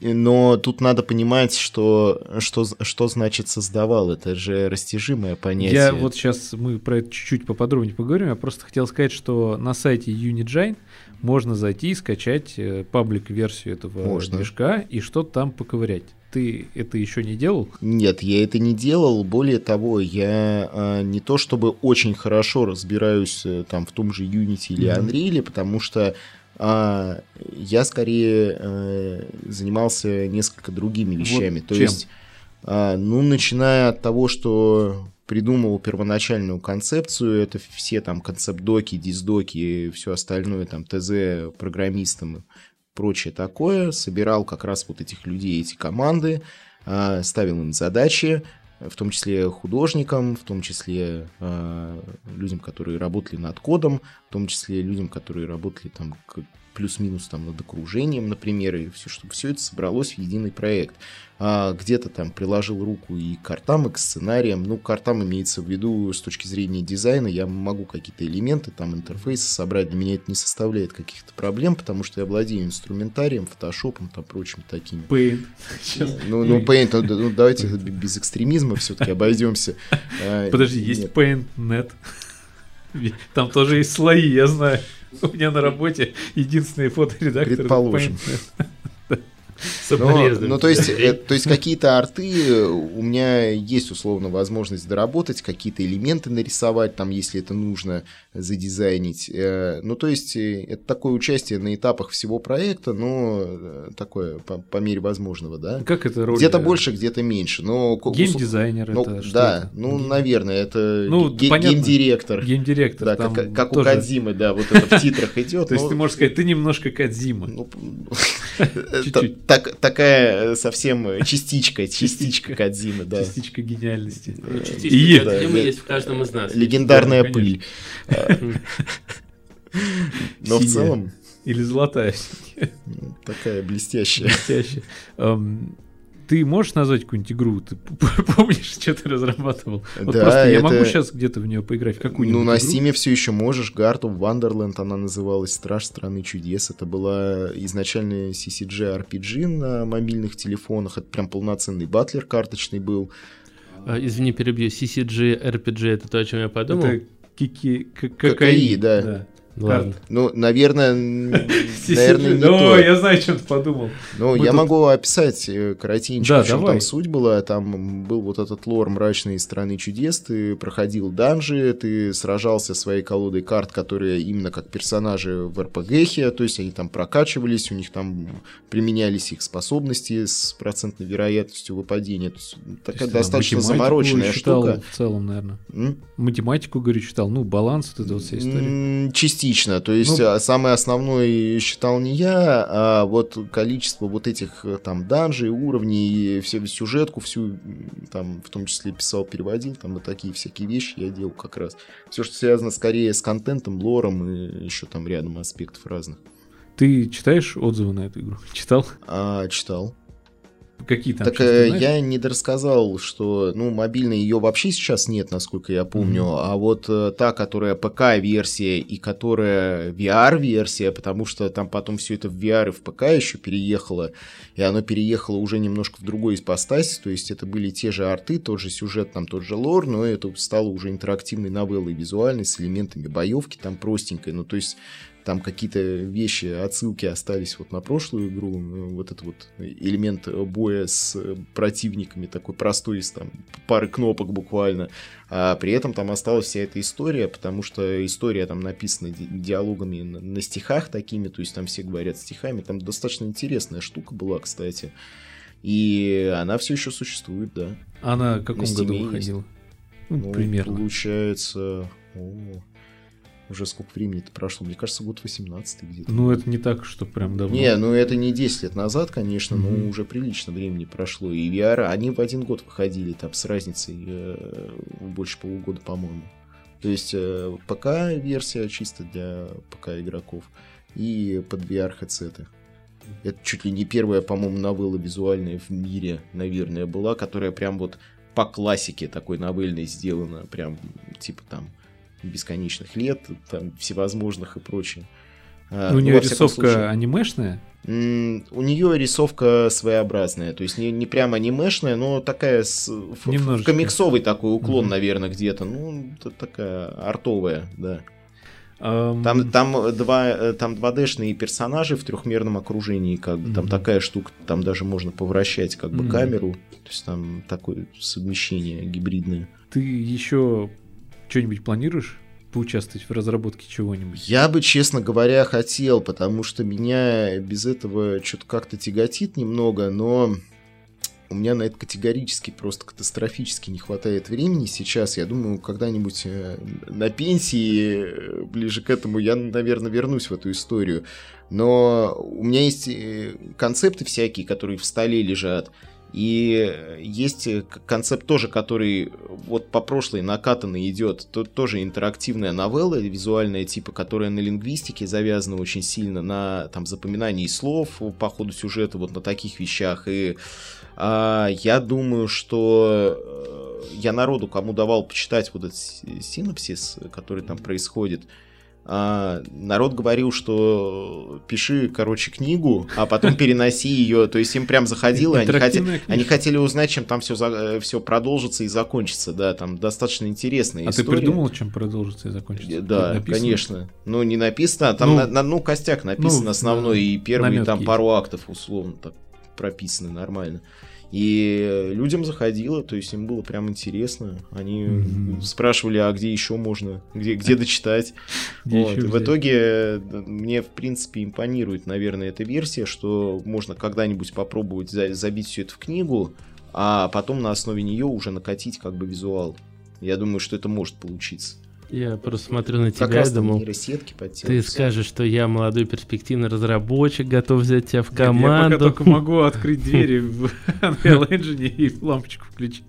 Но тут надо понимать, что, что, что значит создавал. Это же растяжимое понятие. Я вот сейчас мы про это чуть-чуть поподробнее поговорим. Я просто хотел сказать, что на сайте Unigine можно зайти и скачать э, паблик-версию этого можно. движка и что-то там поковырять. Ты это еще не делал? Нет, я это не делал. Более того, я а, не то чтобы очень хорошо разбираюсь а, там в том же Unity или mm-hmm. Unreal, потому что а, я скорее а, занимался несколько другими вещами. Вот то чем? есть, а, ну, начиная от того, что придумал первоначальную концепцию, это все там концепт-доки, диздоки, все остальное, там, ТЗ программистам прочее такое, собирал как раз вот этих людей, эти команды, а, ставил им задачи, в том числе художникам, в том числе э, людям, которые работали над кодом, в том числе людям, которые работали там плюс-минус там над окружением, например, и все, чтобы все это собралось в единый проект. А где-то там приложил руку и к картам, и к сценариям. Ну, картам имеется в виду с точки зрения дизайна. Я могу какие-то элементы, там, интерфейсы собрать. Для меня это не составляет каких-то проблем, потому что я владею инструментарием, фотошопом, там, прочими такими. Paint. Ну, ну, Paint, ну, ну давайте без экстремизма все-таки обойдемся. А, Подожди, есть Paint Net. Там тоже есть слои, я знаю. У меня на работе единственный фоторедактор. Предположим. Но, ну, то есть, э, то есть какие-то арты у меня есть условно возможность доработать, какие-то элементы нарисовать, там, если это нужно, задизайнить. Э, ну, то есть, э, это такое участие на этапах всего проекта, но такое по, по мере возможного, да. Как это роль? Где-то больше, где-то меньше. Но, Геймдизайнер ну, это Да, это? ну, наверное, это ну, ге- понятно. геймдиректор. Геймдиректор. Да, там как, как у тоже- Кадзимы, да, вот это в титрах идет. То есть ты можешь сказать, ты немножко Кадзима. Ну, такая э, совсем частичка, частичка Кадзимы, да. Частичка гениальности. Ну, частичка да, есть в каждом из нас. Легендарная Да, пыль. Но в целом Или золотая. такая блестящая. Блестяще. Эм, Ты можешь назвать какую-нибудь игру? Ты помнишь, что ты разрабатывал? Вот Да, просто я это- могу сейчас где-то в нее поиграть, какую-нибудь Ну, на? Стиме все еще можешь. Guard of Wonderland она называлась. Страж страны чудес. Это была изначально CCG RPG на мобильных телефонах. Это прям полноценный батлер карточный был. А, Извини, перебью. CCG, RPG, это то, о чем я подумал? Это кики... к- ККИ, ККИ, да. Ладно. Ну, наверное, наверное, не то. я знаю, что ты подумал. Ну, я могу описать э, коротенько, в чем там суть была. Там был вот этот лор мрачной страны чудес. Ты проходил данжи, ты сражался своей колодой карт, которые именно как персонажи в РПГхе, то есть они там прокачивались, у них там применялись их способности с процентной вероятностью выпадения. То есть То такая достаточно замороченная штука. в целом, наверное. Математику, говорю, читал. Ну, баланс, вот эта вот вся история. М, Частично. То есть Ну- а, самый основной считал не я, а вот количество вот этих э, там данжей, уровней, всю сюжетку, всю там в том числе писал, переводил, там вот такие всякие вещи я делал как раз. Все, что связано скорее с контентом, лором и еще там рядом аспектов разных. Ты читаешь отзывы на эту игру? Читал? А, читал. Какие там? так э, я не дорассказал, что, ну, мобильной ее вообще сейчас нет, насколько я помню, Мгм. а вот э, та, которая ПК-версия и которая VR-версия, потому что там потом все это в VR и в ПК еще переехало, и оно переехало уже немножко в другой ипостаси, то есть это были те же арты, тот же сюжет, там тот же лор, но это стало уже интерактивной новеллой визуальной с элементами боевки, там простенькой, ну, то есть там какие-то вещи, отсылки остались вот на прошлую игру. э, Вот этот вот элемент боя с противниками такой простой, из там пары кнопок буквально. А при этом там осталась вся эта история, потому что история там написана ди- диалогами на, на стихах такими, то есть там все говорят стихами. Там достаточно интересная штука была, кстати. И она все еще существует, да. Она в каком году выходила? Ну, Ну, примерно. Получается... о, уже сколько времени-то прошло? Мне кажется, год 18 где-то. Ну, это не так, что прям давно. Не, ну это не 10 лет назад, конечно, Мгм. но уже прилично времени прошло. И VR, они в один год выходили там с разницей э, больше полугода, по-моему. То есть э, ПК-версия чисто для ПК-игроков и под VR-хедсеты. Это чуть ли не первая, по-моему, новелла визуальная в мире, наверное, была, которая прям вот по классике такой новельной сделана, прям типа там бесконечных лет, там всевозможных и прочее. А, Ну, у ну, нее всяком рисовка случае. анимешная. У нее рисовка своеобразная, то есть не, не прям анимешная, но такая с, в- комиксовый такой уклон, Мгм. наверное, где-то. Ну, такая артовая, да. Ам, Там, там, два, э, там 2D-шные персонажи в трехмерном окружении, как бы. Там Мгм. такая штука, там даже можно повращать как бы Мгм. камеру. То есть там такое совмещение гибридное. Ты еще что-нибудь планируешь поучаствовать в разработке чего-нибудь? Я бы, честно говоря, хотел, потому что меня без этого что-то как-то тяготит немного, но у меня на это категорически просто катастрофически не хватает времени сейчас. Я думаю, когда-нибудь э, на пенсии, э, ближе к этому, я, наверное, вернусь в эту историю. Но у меня есть э, концепты всякие, которые в столе лежат. И есть э, концепт тоже, который вот по прошлой накатанной идет, то, тоже интерактивная новелла визуальная типа, которая на лингвистике завязана очень сильно на там запоминании слов по ходу сюжета, вот на таких вещах. И а, я думаю, что э, я народу, кому давал почитать вот этот си- синопсис, который там происходит, а, народ говорил, что пиши, короче, книгу, а потом переноси ее. То есть им прям заходило, они, книжка. они хотели узнать, чем там все, все продолжится и закончится. Да, там достаточно интересная А ты история. придумал, чем продолжится и закончится? Да, Написано? конечно. Ну, не написано, а там Ну, на, на- ну, костяк написан ну, основной, да, и первые там пару актов, условно, так, прописаны нормально. И людям заходило, то есть им было прям интересно. Они mm-hmm. спрашивали, а где еще можно, где, где дочитать. вот. В итоге э, мне, в принципе, импонирует, наверное, эта версия, что можно когда-нибудь попробовать забить все это в книгу, а потом на основе нее уже накатить как бы визуал. Я думаю, что это может получиться. Я просто смотрю на тебя и думал, ты скажешь, что я молодой перспективный разработчик, готов взять тебя в команду. Нет, я пока только могу открыть двери в Unreal Engine и лампочку включить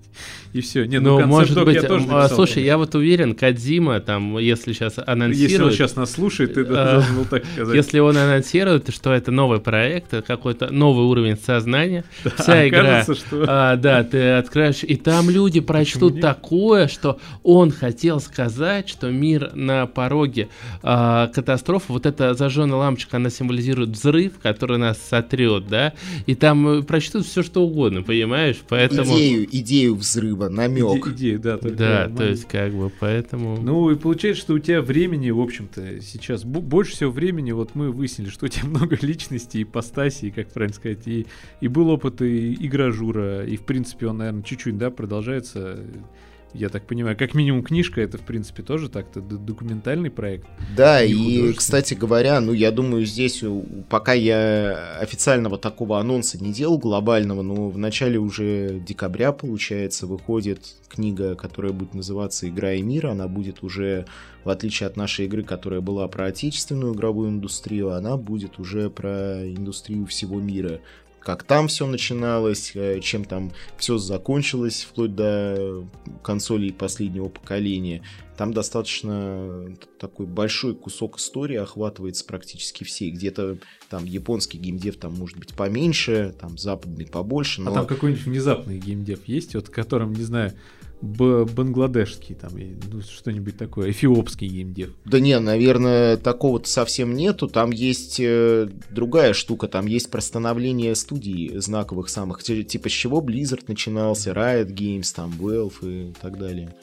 и все. Не, ну, ну может быть, я тоже а, написал, слушай, конечно. я вот уверен, Кадзима, там, если сейчас анонсирует... Если он сейчас нас слушает, ты а, должен был так сказать. Если он анонсирует, что это новый проект, какой-то новый уровень сознания, да, вся игра... Что... А, да, ты откроешь, и там люди прочтут такое, что он хотел сказать, что мир на пороге а, катастрофы, вот эта зажженная лампочка, она символизирует взрыв, который нас сотрет, да, и там прочтут все, что угодно, понимаешь? Поэтому... Идею, идею взрыва, намек. Иде, идея, да, только да, то есть как бы поэтому. Ну и получается, что у тебя времени, в общем-то, сейчас больше всего времени, вот мы выяснили, что у тебя много личностей, ипостасей, как правильно сказать, и, и был опыт и игражура, и в принципе он, наверное, чуть-чуть, да, продолжается я так понимаю, как минимум книжка это, в принципе, тоже так-то документальный проект. Да, и, кстати говоря, ну, я думаю, здесь, пока я официального такого анонса не делал глобального, но в начале уже декабря, получается, выходит книга, которая будет называться «Игра и мир». Она будет уже, в отличие от нашей игры, которая была про отечественную игровую индустрию, она будет уже про индустрию всего мира как там все начиналось, э, чем там все закончилось, вплоть до консолей последнего поколения. Там достаточно такой большой кусок истории охватывается практически все. Где-то там японский геймдев там может быть поменьше, там западный побольше. А но... А там какой-нибудь внезапный геймдев есть, вот которым, не знаю, бангладешский, там, ну, что-нибудь такое, эфиопский геймдев. Да не, наверное, такого-то совсем нету. Там есть э, другая штука, там есть простановление студий знаковых самых, типа с чего Blizzard начинался, Riot Games, там, Valve и так далее.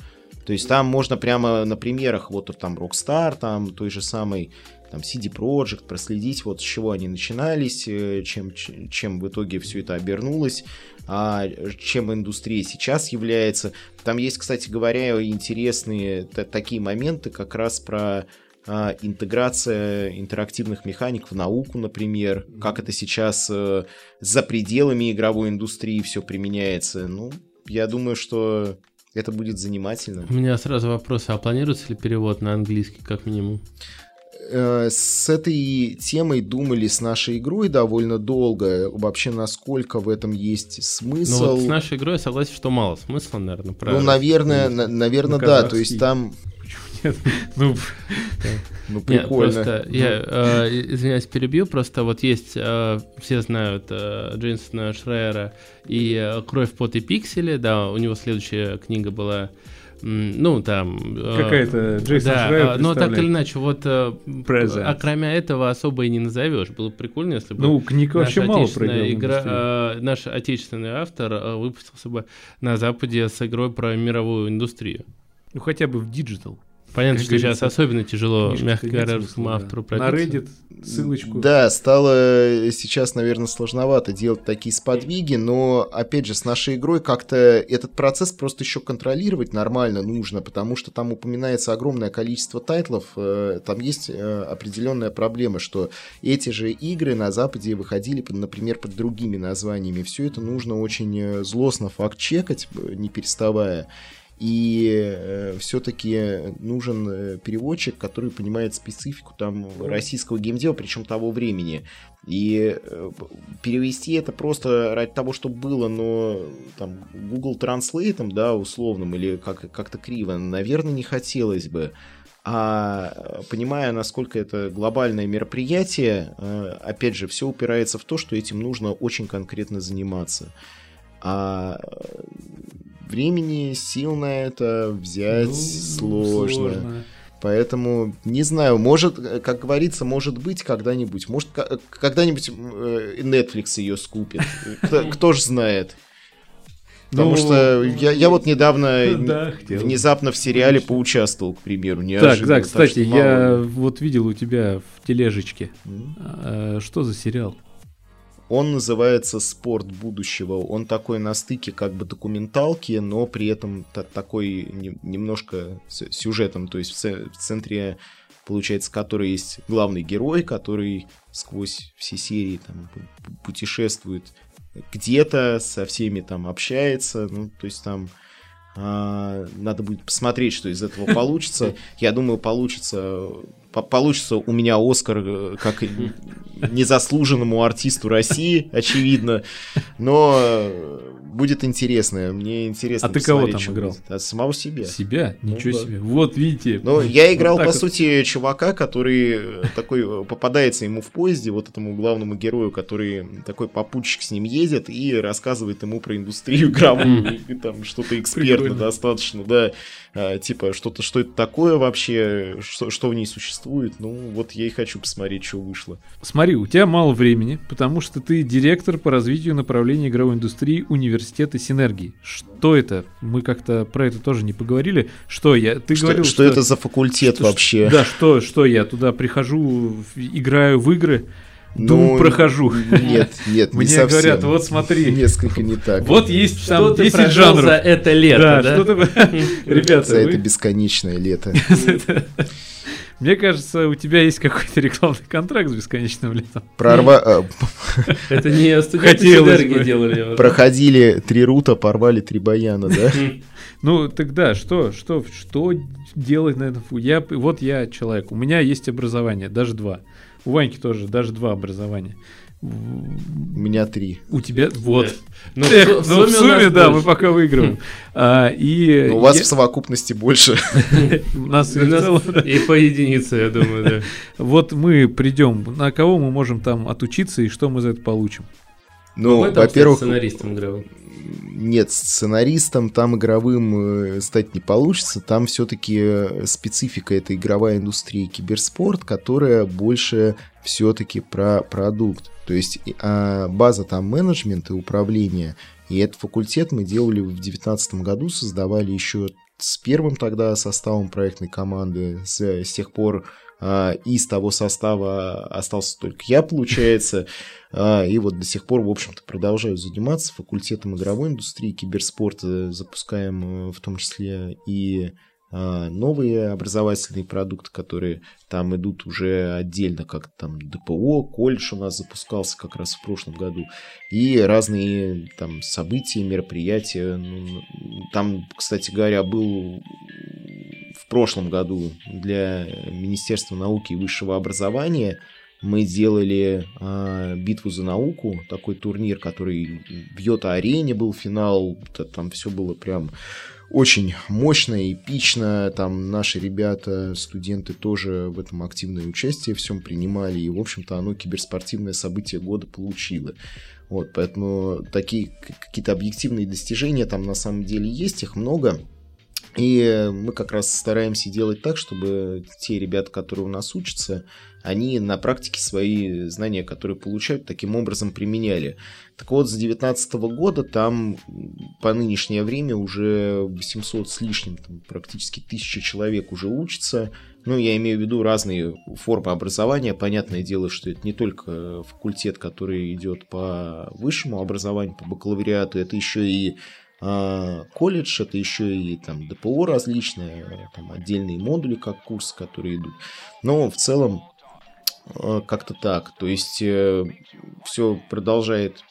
То есть там можно прямо на примерах, вот там Rockstar, там той же самой там CD Projekt, проследить вот с чего они начинались, э, чем, чем в итоге все это обернулось, а чем индустрия сейчас является. Там есть, кстати говоря, интересные такие моменты как раз про а, интеграция интерактивных механик в науку, например, как это сейчас э, за пределами игровой индустрии все применяется. Ну, я думаю, что это будет занимательно. У меня сразу вопрос, а планируется ли перевод на английский, как минимум? Э, с этой темой думали с нашей игрой довольно долго. Вообще, насколько в этом есть смысл. Ну, вот с нашей игрой я согласен, что мало смысла, наверное, правильно. Ну, наверное, на, наверное, да. То есть там... Ну, ну прикольно. Нет, просто я, э, извиняюсь, перебью, просто вот есть, э, все знают э, Шрайера и «Кровь, пот и пиксели», да, у него следующая книга была ну, там... Э, Какая-то Джейсон да, Шрайер Но так или иначе, вот э, Press Reset. а кроме этого особо и не назовешь. Было бы прикольно, если бы ну, книг вообще мало про игра, э, Наш отечественный автор э, выпустился бы на Западе с игрой про мировую индустрию. Ну, хотя бы в digital. Понятно, что сейчас особенно тяжело, мягко говоря, русскому автору пробиться. На Reddit ссылочку. Да, стало сейчас, наверное, сложновато делать такие сподвиги, но, опять же, с нашей игрой как-то этот процесс просто еще контролировать нормально нужно, потому что там упоминается огромное количество тайтлов, э, там есть э, определенная проблема, что эти же игры на Западе выходили, например, под другими названиями. Все это нужно очень э, злостно факт-чекать, не переставая. И э, все-таки нужен э, переводчик, который понимает специфику там российского геймдева, причем того времени. И э, перевести это просто ради того, чтобы было, но там Google Translate, да, условным, или как- как-то криво, наверное, не хотелось бы. А понимая, насколько это глобальное мероприятие, э, опять же, все упирается в то, что этим нужно очень конкретно заниматься. А времени, сил на это взять ну, сложно. сложно. Поэтому, не знаю, может, как говорится, может быть когда-нибудь. Может, когда-нибудь э, Netflix ее скупит. Кто, кто ж знает. Потому ну, что я, я вот недавно да, внезапно в сериале поучаствовал, к примеру. Так, да, кстати, я вот видел у тебя в тележечке. Mm-hmm. А, что за сериал? Он называется «Спорт будущего». Он такой на стыке как бы документалки, но при этом такой немножко сюжетом. То есть в центре, получается, который есть главный герой, который сквозь все серии там путешествует где-то, со всеми там общается. Ну, то есть там а, надо будет посмотреть, что из этого получится. Я думаю, получится получится у меня Оскар э, как незаслуженному артисту России, очевидно. Но э, будет интересно. Мне интересно. А ты кого там играл? Будет. От самого себя. Себя? Ну Ничего ну, себе. Вот видите. Ну, я играл, вот по сути, чувака, который э, такой попадается ему в поезде, вот этому главному герою, который такой попутчик с ним едет и рассказывает ему про индустрию игровую. И там что-то экспертно достаточно, да. А, типа, что-то, что это такое вообще, что, что в ней существует. Ну, вот я и хочу посмотреть, что вышло. Смотри, у тебя мало времени, потому что ты директор по развитию направления игровой индустрии университета Синергии. Что это? Мы как-то про это тоже не поговорили. Что я? Ты что, говорил, что, что это за факультет что, вообще? Да, что, что я туда прихожу, играю в игры. Дум ну, прохожу. Нет, нет, Не Мне совсем. говорят, вот смотри. Несколько не так. Вот есть что там 10 жанров. за это лето, да? да? Что Ребята, За вы... это бесконечное лето. Мне кажется, у тебя есть какой-то рекламный контракт с бесконечным летом. Прорва... Это не студенты Синергии делали. Проходили три рута, порвали три баяна, да? Ну, тогда что, что, что делать на этом? Я, вот я человек, у меня есть образование, даже два. У Ваньки тоже даже два образования. У меня три. У тебя вот. Но Эх, в, ну, в сумме, да, больше. мы пока выигрываем. А, и у вас я... в совокупности больше. У нас и по единице, я думаю, да. Вот мы придем, на кого мы можем там отучиться и что мы за это получим? Ну, во-первых, сценаристом играл. Нет, сценаристом там игровым э, стать не получится. Там все-таки э, специфика это игровая индустрия киберспорт, которая больше все-таки про продукт. То есть а база там менеджмент и управление. И этот факультет мы делали в 2019 году, создавали еще с первым тогда составом проектной команды. С, с тех пор а, из того состава остался только я, получается. А, и вот до сих пор, в общем-то, продолжаю заниматься факультетом игровой индустрии, киберспорта, запускаем э, в том числе и а, новые образовательные продукты, которые там идут уже отдельно, как там ДПО, колледж у нас запускался как раз в прошлом году, и разные там события, мероприятия. Ну, там, кстати говоря, был в прошлом году для Министерства науки и высшего образования мы делали э, битву за науку, такой турнир, который в Йота-арене был финал, там все было прям очень мощно, эпично, там наши ребята, студенты тоже в этом активное участие всем принимали, и, в общем-то, оно киберспортивное событие года получило. Вот, поэтому такие какие-то объективные достижения там на самом деле есть, их много, и мы как раз стараемся делать так, чтобы те ребята, которые у нас учатся, они на практике свои знания, которые получают, таким образом применяли. Так вот, с 2019 года там по нынешнее время уже 800 с лишним, там, практически 1000 человек уже учатся. Ну, я имею в виду разные формы образования. Понятное дело, что это не только факультет, который идет по высшему образованию, по бакалавриату, это еще и колледж, это еще и там ДПО различные, там отдельные модули как курс, которые идут. Но в целом а, как-то так. То есть э, все продолжает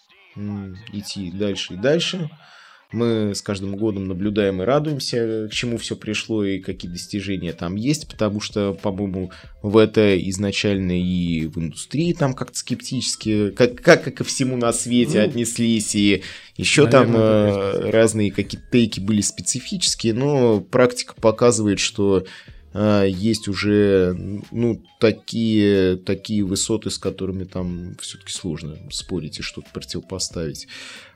идти дальше и дальше. Мы с каждым годом наблюдаем и радуемся, к чему все пришло и какие достижения там есть, потому что, по-моему, в это изначально и в индустрии там как-то скептически, как, как и ко всему на свете ну, отнеслись, и еще наверное, там э, разные какие-то тейки были специфические, но практика показывает, что есть уже ну, такие, такие высоты, с которыми там все-таки сложно спорить и что-то противопоставить.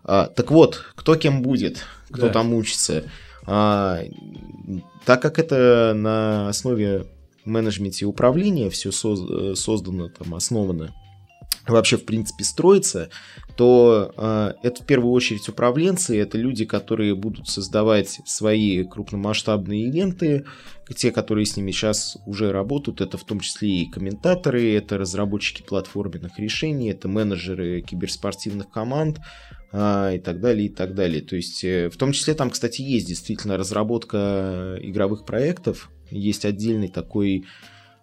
А, так вот, кто кем будет, кто да. там учится. А, так как это на основе менеджмента и управления все создано, там, основано, вообще, в принципе, строится, то э, это в первую очередь управленцы, это люди, которые будут создавать свои крупномасштабные ивенты, те, которые с ними сейчас уже работают, это в том числе и комментаторы, это разработчики платформенных решений, это менеджеры киберспортивных команд, а, и так далее, и так далее. То есть, э, в том числе там, кстати, есть действительно разработка игровых проектов, есть отдельный такой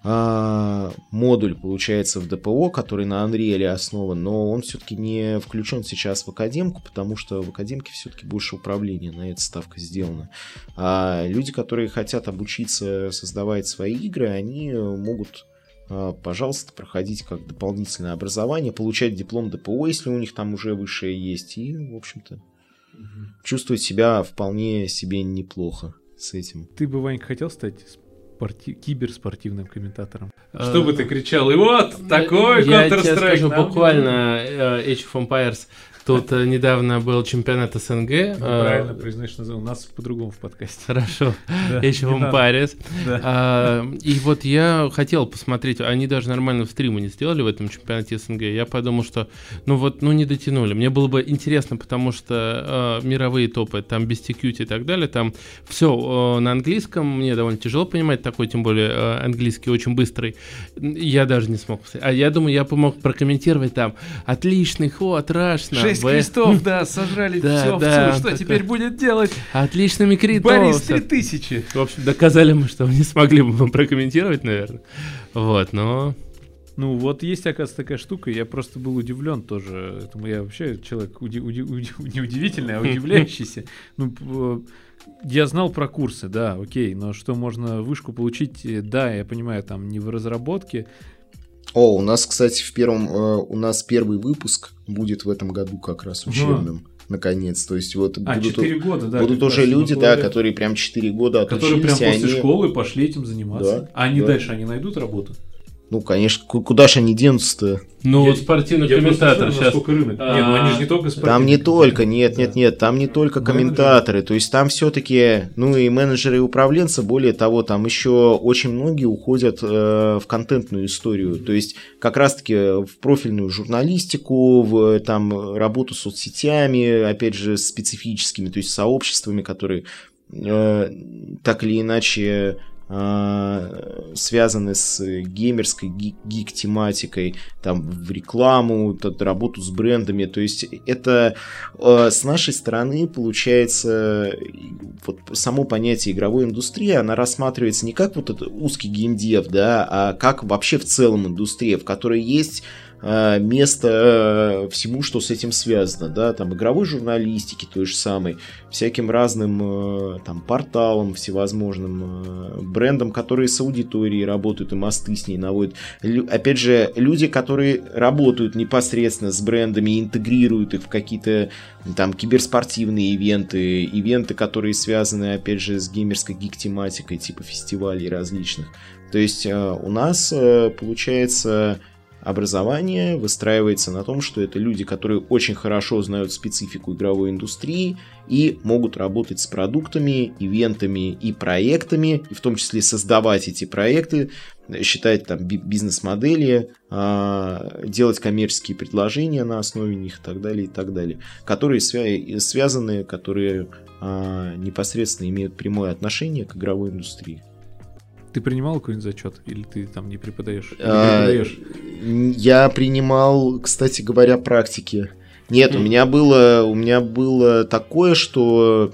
модуль, получается, в ДПО, который на Unreal основан, но он все-таки не включен сейчас в академку, потому что в академке все-таки больше управления, на это ставка сделана. А люди, которые хотят обучиться создавать свои игры, они могут а, пожалуйста, проходить как дополнительное образование, получать диплом ДПО, если у них там уже высшее есть, и, в общем-то, угу. чувствовать себя вполне себе неплохо с этим. Ты бы, Ванька, хотел стать спорти... киберспортивным комментатором. А, что бы ты кричал? И вот такой Counter-Strike. Я тебе скажу буквально э, Age of Empires Тут э, недавно был чемпионат СНГ. Ну, правильно произносишь название. У нас по-другому в подкасте. Хорошо. Еще в Парис. И вот я хотел посмотреть, они даже нормально в стриму не сделали в этом чемпионате СНГ. Я подумал, что ну вот, ну не дотянули. Мне было бы интересно, потому что э, мировые топы, там без и так далее, там все э, на английском. Мне довольно тяжело понимать такой, тем более английский очень быстрый. Я даже не смог. А я думаю, я помог прокомментировать там. Отличный ход, рашно Шесть крестов, да, сожрали все овцу. Что теперь будет делать? Отличными критов. Борис 3000. В общем, доказали мы, что не смогли бы прокомментировать, наверное. Вот, но... Ну, вот есть, оказывается, такая штука, я просто был удивлен тоже. Этому я вообще человек уди- уди- уди- не удивительный, а удивляющийся. Ну, я знал про курсы, да, окей, но что можно вышку получить, э, да, я понимаю, там не в разработке, о, у нас, кстати, в первом, э, у нас первый выпуск будет в этом году как раз учебным. Ага. Наконец, то есть вот а, будут, 4 года, да, будут уже люди, да, которые прям 4 года отучились. Которые прям после они... школы пошли этим заниматься. Да, а они да. дальше, они найдут работу? Ну, конечно, куда же они денутся-то? Ну, я, вот спортивный я комментатор сейчас. Рынок. А, нет, ну они же не только Там не только, нет, нет, нет, там не только комментаторы, то есть там все-таки, ну и менеджеры и управленцы, более того, там еще очень многие уходят э, в контентную историю, то есть как раз-таки в профильную журналистику, в там работу с соцсетями, опять же, специфическими, то есть сообществами, которые э, так или иначе связаны с геймерской гик-тематикой, там в рекламу, работу с брендами. То есть это а, с нашей стороны получается вот само понятие игровой индустрии, она рассматривается не как вот этот узкий геймдев, да, а как вообще в целом индустрия, в которой есть Э, место э, всему, что с этим связано, да, там игровой журналистики той же самой, всяким разным э, там порталам всевозможным, брендам, которые с аудиторией работают и мосты с ней наводят. Опять же, люди, которые работают непосредственно с брендами, интегрируют их в какие-то там киберспортивные ивенты, ивенты, которые связаны, опять же, с геймерской гик-тематикой, типа фестивалей различных. То есть у нас получается образование выстраивается на том, что это люди, которые очень хорошо знают специфику игровой индустрии и могут работать с продуктами, ивентами и проектами, и в том числе создавать эти проекты, считать там бизнес-модели, а, делать коммерческие предложения на основе них и так далее, и так далее, которые связаны, которые а, непосредственно имеют прямое отношение к игровой индустрии. Ты принимал какой-нибудь зачет? Или ты там не преподаешь? А, я принимал, кстати говоря, практики. Нет, mm. у меня было, у меня было такое, что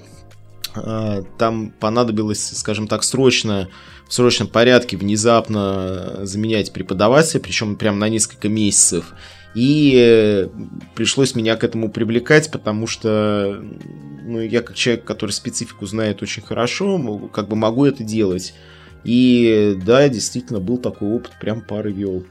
а, там понадобилось, скажем так, срочно в срочном порядке внезапно заменять преподавателя, причем прям на несколько месяцев. И э, пришлось меня к этому привлекать, потому что ну, я как человек, который специфику знает очень хорошо, как бы могу это делать. И да, действительно, был такой опыт, прям пары вел.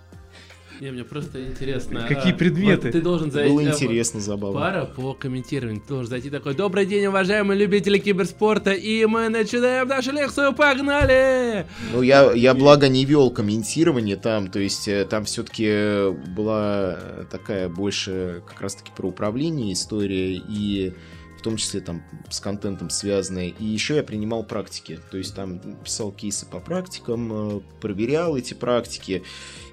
Не, мне просто интересно. Какие а, предметы? Вот ты должен зайти. Было интересно, забавно. Пара по комментированию. Ты должен зайти такой. Добрый день, уважаемые любители киберспорта. И мы начинаем нашу лекцию. Погнали! Ну, я, я благо не вел комментирование там. То есть э, там все-таки была такая больше как раз-таки про управление история. И в том числе там с контентом связанные. И еще я принимал практики, то есть там писал кейсы по практикам, э, проверял эти практики.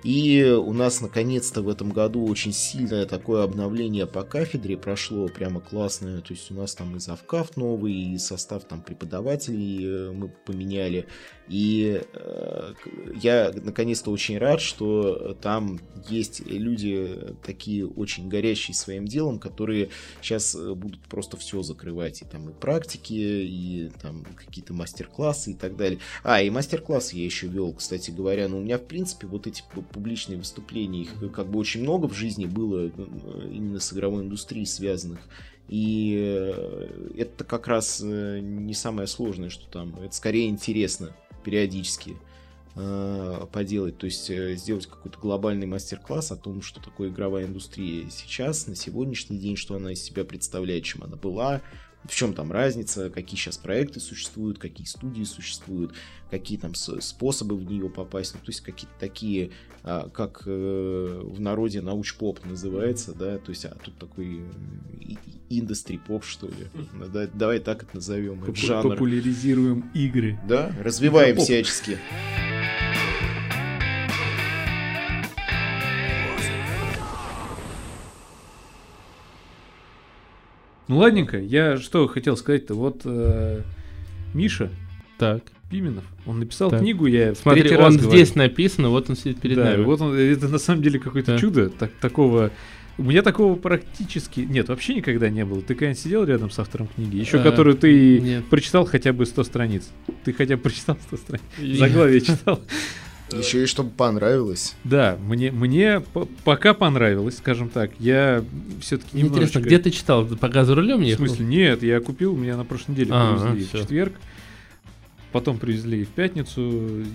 И у нас наконец-то в этом году очень сильное такое обновление по кафедре прошло, прямо классное. То есть у нас там и завкаф новый, и состав там преподавателей э, мы поменяли. И э, я наконец-то очень рад, что там есть люди такие очень горящие своим делом, которые сейчас э, будут просто все закрывать. И там и практики, и там какие-то мастер-классы и так далее. А, и мастер-классы я еще вел, кстати говоря. Но у меня, в принципе, вот эти публичные выступления, их как бы очень много в жизни было э, именно с игровой индустрией связанных. И э, это как раз не самое сложное, что там. Это скорее интересно периодически э, поделать, то есть э, сделать какой-то глобальный мастер-класс о том, что такое игровая индустрия сейчас, на сегодняшний день, что она из себя представляет, чем она была, в чем там разница, какие сейчас проекты существуют, какие студии существуют, какие там способы в нее попасть, ну, то есть какие-то такие, а, как э, в народе науч-поп называется, да, то есть, а тут такой индустри-поп, что ли, да, давай так это назовем, Поп- жанр. Популяризируем игры. Да, развиваем всячески. Ну ладненько, я что хотел сказать-то, вот э, Миша так. Пименов, он написал так. книгу, я Смотри, третий он раз здесь говорю. написано, вот он сидит перед да, нами. вот он, это на самом деле какое-то да. чудо, так, такого у меня такого практически нет, вообще никогда не было. Ты когда сидел рядом с автором книги, еще а, которую ты нет. прочитал хотя бы 100 страниц. Ты хотя бы прочитал 100 страниц. Заглавие читал. Еще и чтобы понравилось. Да, мне, мне пока понравилось, скажем так. Я все-таки не Интересно, где ты читал? Пока за рулем ехал? В смысле, нет, я купил, меня на прошлой неделе а, привезли а, в четверг. Потом привезли в пятницу,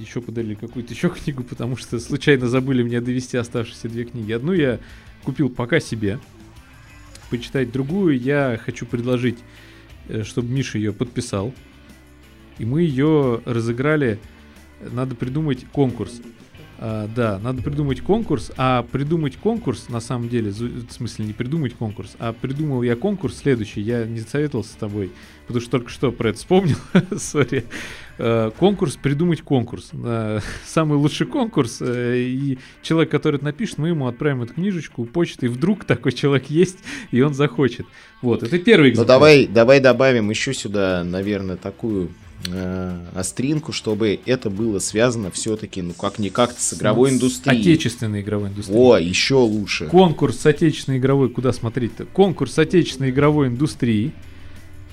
еще подарили какую-то еще книгу, потому что случайно забыли мне довести оставшиеся две книги. Одну я купил пока себе, почитать другую. Я хочу предложить, э, чтобы Миша ее подписал. И мы ее разыграли надо придумать конкурс. А, да, надо придумать конкурс, а придумать конкурс, на самом деле, в смысле не придумать конкурс, а придумал я конкурс следующий, я не советовался с тобой, потому что только что про это вспомнил, сори. А, конкурс, придумать конкурс. А, самый лучший конкурс, а, и человек, который это напишет, мы ему отправим эту книжечку, почту, и вдруг такой человек есть, и он захочет. Вот, это первый экземпляр. Ну давай, давай добавим еще сюда, наверное, такую э, остринку, чтобы это было связано все-таки, ну как-никак с игровой ну, индустрией. Отечественной игровой индустрией. О, еще лучше. Конкурс отечественной игровой, куда смотреть-то? Конкурс отечественной игровой индустрии.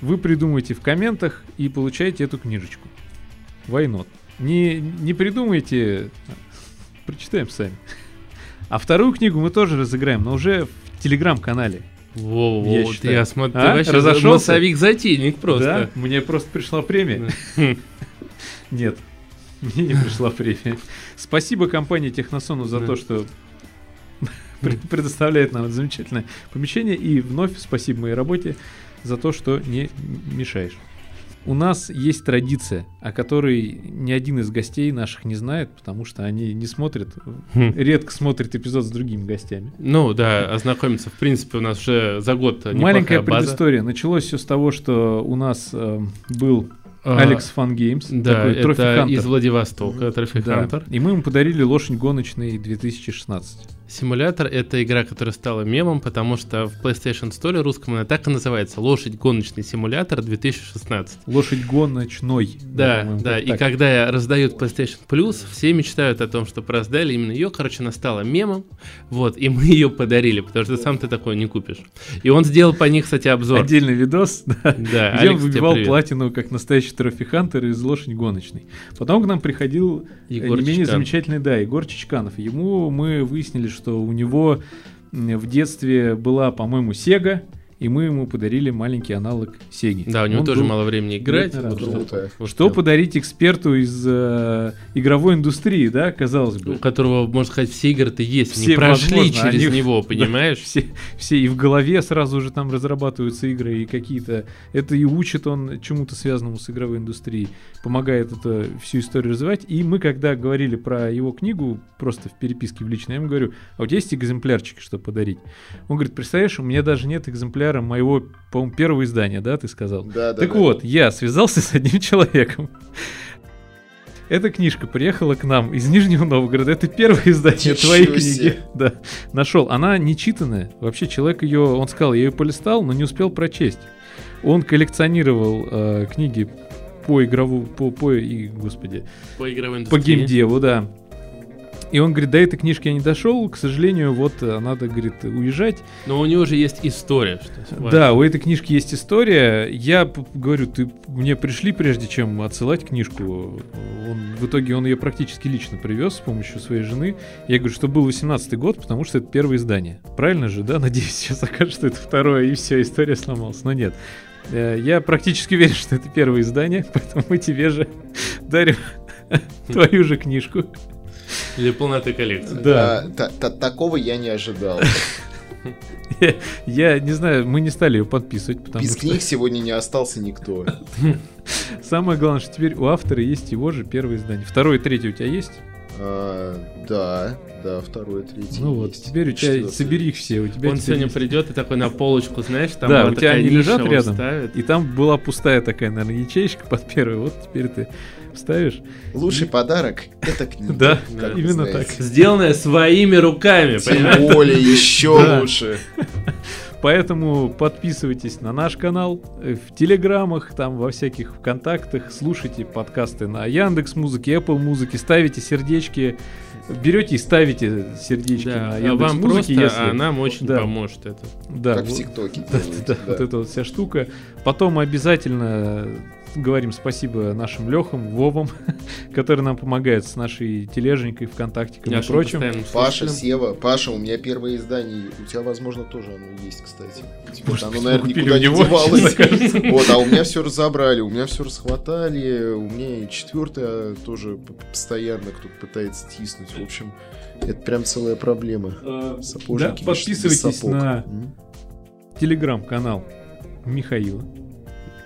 Вы придумаете в комментах и получаете эту книжечку. Not? Не, не придумайте, прочитаем сами. А вторую книгу мы тоже разыграем, но уже в телеграм-канале. Во, я, вот я смотрю, а? ты вообще Разошелся? массовик-затейник просто. Да? Мне просто пришла премия. Нет, мне не пришла премия. Спасибо компании Техносону за то, что предоставляет нам это замечательное помещение. И вновь спасибо моей работе за то, что не мешаешь. У нас есть традиция, о которой ни один из гостей наших не знает, потому что они не смотрят, хм. редко смотрят эпизод с другими гостями. Ну да, ознакомиться, в принципе, у нас уже за год Маленькая база. предыстория. Началось все с того, что у нас э, был а, Alex Fun Games. Да, это из Владивостока, Trophy да. Hunter. И мы ему подарили лошадь гоночный 2016. Симулятор — это игра, которая стала мемом, потому что в PlayStation Store русском она так и называется «Лошадь гоночный симулятор 2016». Лошадь гоночной. Да, да, да. и когда раздают PlayStation Plus, все мечтают о том, что раздали именно ее. Короче, она стала мемом, вот, и мы ее подарили, потому что сам ты такое не купишь. И он сделал по ней, кстати, обзор. Отдельный видос, да, да где он выбивал платину как настоящий трофи-хантер из «Лошадь гоночной». Потом к нам приходил Егор не менее замечательный, да, Егор Чичканов. Ему мы выяснили, что что у него в детстве была, по-моему, Sega, и мы ему подарили маленький аналог Сеги. Да, у него Он тоже был... мало времени играть. Вот что, вот что подарить эксперту из э, игровой индустрии, да, казалось бы. У которого, можно сказать, все игры-то есть, все, не прошли возможно, через они, него, понимаешь? Да, все, все, и в голове сразу же там разрабатываются игры, и какие-то... Это и учит он чему-то связанному с игровой индустрией, помогает это всю историю развивать. И мы, когда говорили про его книгу, просто в переписке в личной, я ему говорю, а у тебя есть экземплярчики, что подарить? Он говорит, представляешь, у меня даже нет экземпляра экземпляром моего, по-моему, первого издания, да, ты сказал? Да, да. Так да. вот, я связался с одним человеком. Эта книжка приехала к нам из Нижнего Новгорода. Это первое издание Ничего твоей себе. книги. Да, нашел. Она не читанная. Вообще человек ее, он сказал, я ее полистал, но не успел прочесть. Он коллекционировал э, книги по игрову, по, по, и, господи, По игровой по индустрии. геймдеву, да. И он говорит, до этой книжки я не дошел, к сожалению, вот надо, говорит, уезжать. Но у него же есть история. Что. Да, у этой книжки есть история. Я говорю, ты мне пришли, прежде чем отсылать книжку. Он, в итоге он ее практически лично привез с помощью своей жены. Я говорю, что был 18-й год, потому что это первое издание. Правильно же, да? Надеюсь, сейчас окажется, что это второе, и все, история сломалась. Но нет. Э, Я практически уверен, что это первое издание, поэтому мы тебе же дарим твою же книжку. Для полноты коллекции. Да. А, та- та- такого я не ожидал. Я, я не знаю, мы не стали ее подписывать, потому Без что книг сегодня не остался никто. самое главное, что теперь у автора есть его же первое издание. Второе и третье у тебя есть? А, Да, да, второе, третье. Ну вот, есть. теперь у тебя Четвёртое. собери их все. У тебя Он сегодня есть. придет и такой на полочку, знаешь, там Да, у тебя такая они лежат рядом, ставит. И там была пустая такая, наверное, ячеечка под первой. Вот теперь ты вставишь. Лучший подарок — это книга. Да, именно так. Сделанное своими руками, понимаешь? Тем более еще Да. лучше. Поэтому подписывайтесь на наш канал в телеграмах, там во всяких ВКонтактах, слушайте подкасты на Яндекс Музыке, Apple Музыке, ставите сердечки, берете и ставите сердечки Да, на а Яндекс вам просто, Музыке, а нам очень Да. поможет это. да, Как в вот- ТикТоке Да, делают, да, да. вот эта вот вся штука. Потом обязательно говорим спасибо нашим Лехам, Вовам, которые нам помогают с нашей тележенькой, ВКонтактиком и прочим. Паша. Сева, Паша, у меня первое издание, у тебя, возможно, тоже оно есть, кстати. Типа, Может оно, быть, наверное, никуда не девалось. Вот, а у меня все разобрали, у меня все расхватали, у меня и четвертое тоже п- постоянно кто-то пытается тиснуть. В общем, это прям целая проблема. Э, Сапожники Да, подписывайтесь на телеграм-канал Михаила.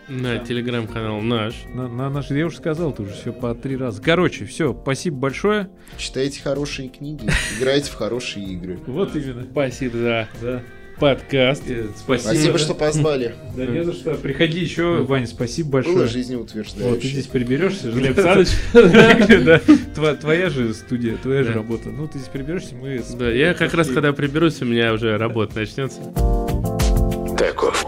На телеграм-канал наш. На, на наш, я уже сказал, ты уже все по три раза. Короче, все, спасибо большое. Читайте хорошие книги, играйте в хорошие игры. Вот именно. Спасибо за Да. подкаст. Э, Спасибо. Спасибо, да. что позвали. Да, не за что. Приходи еще, Ваня, спасибо большое. Было Вот, ты жизнеутверждающе. здесь приберешься. Глеб Саныч. Да, Твоя же студия, твоя же Да. работа. Ну, ты здесь приберешься, мы... Да, я как раз когда приберусь, у меня уже работа начнется. Таков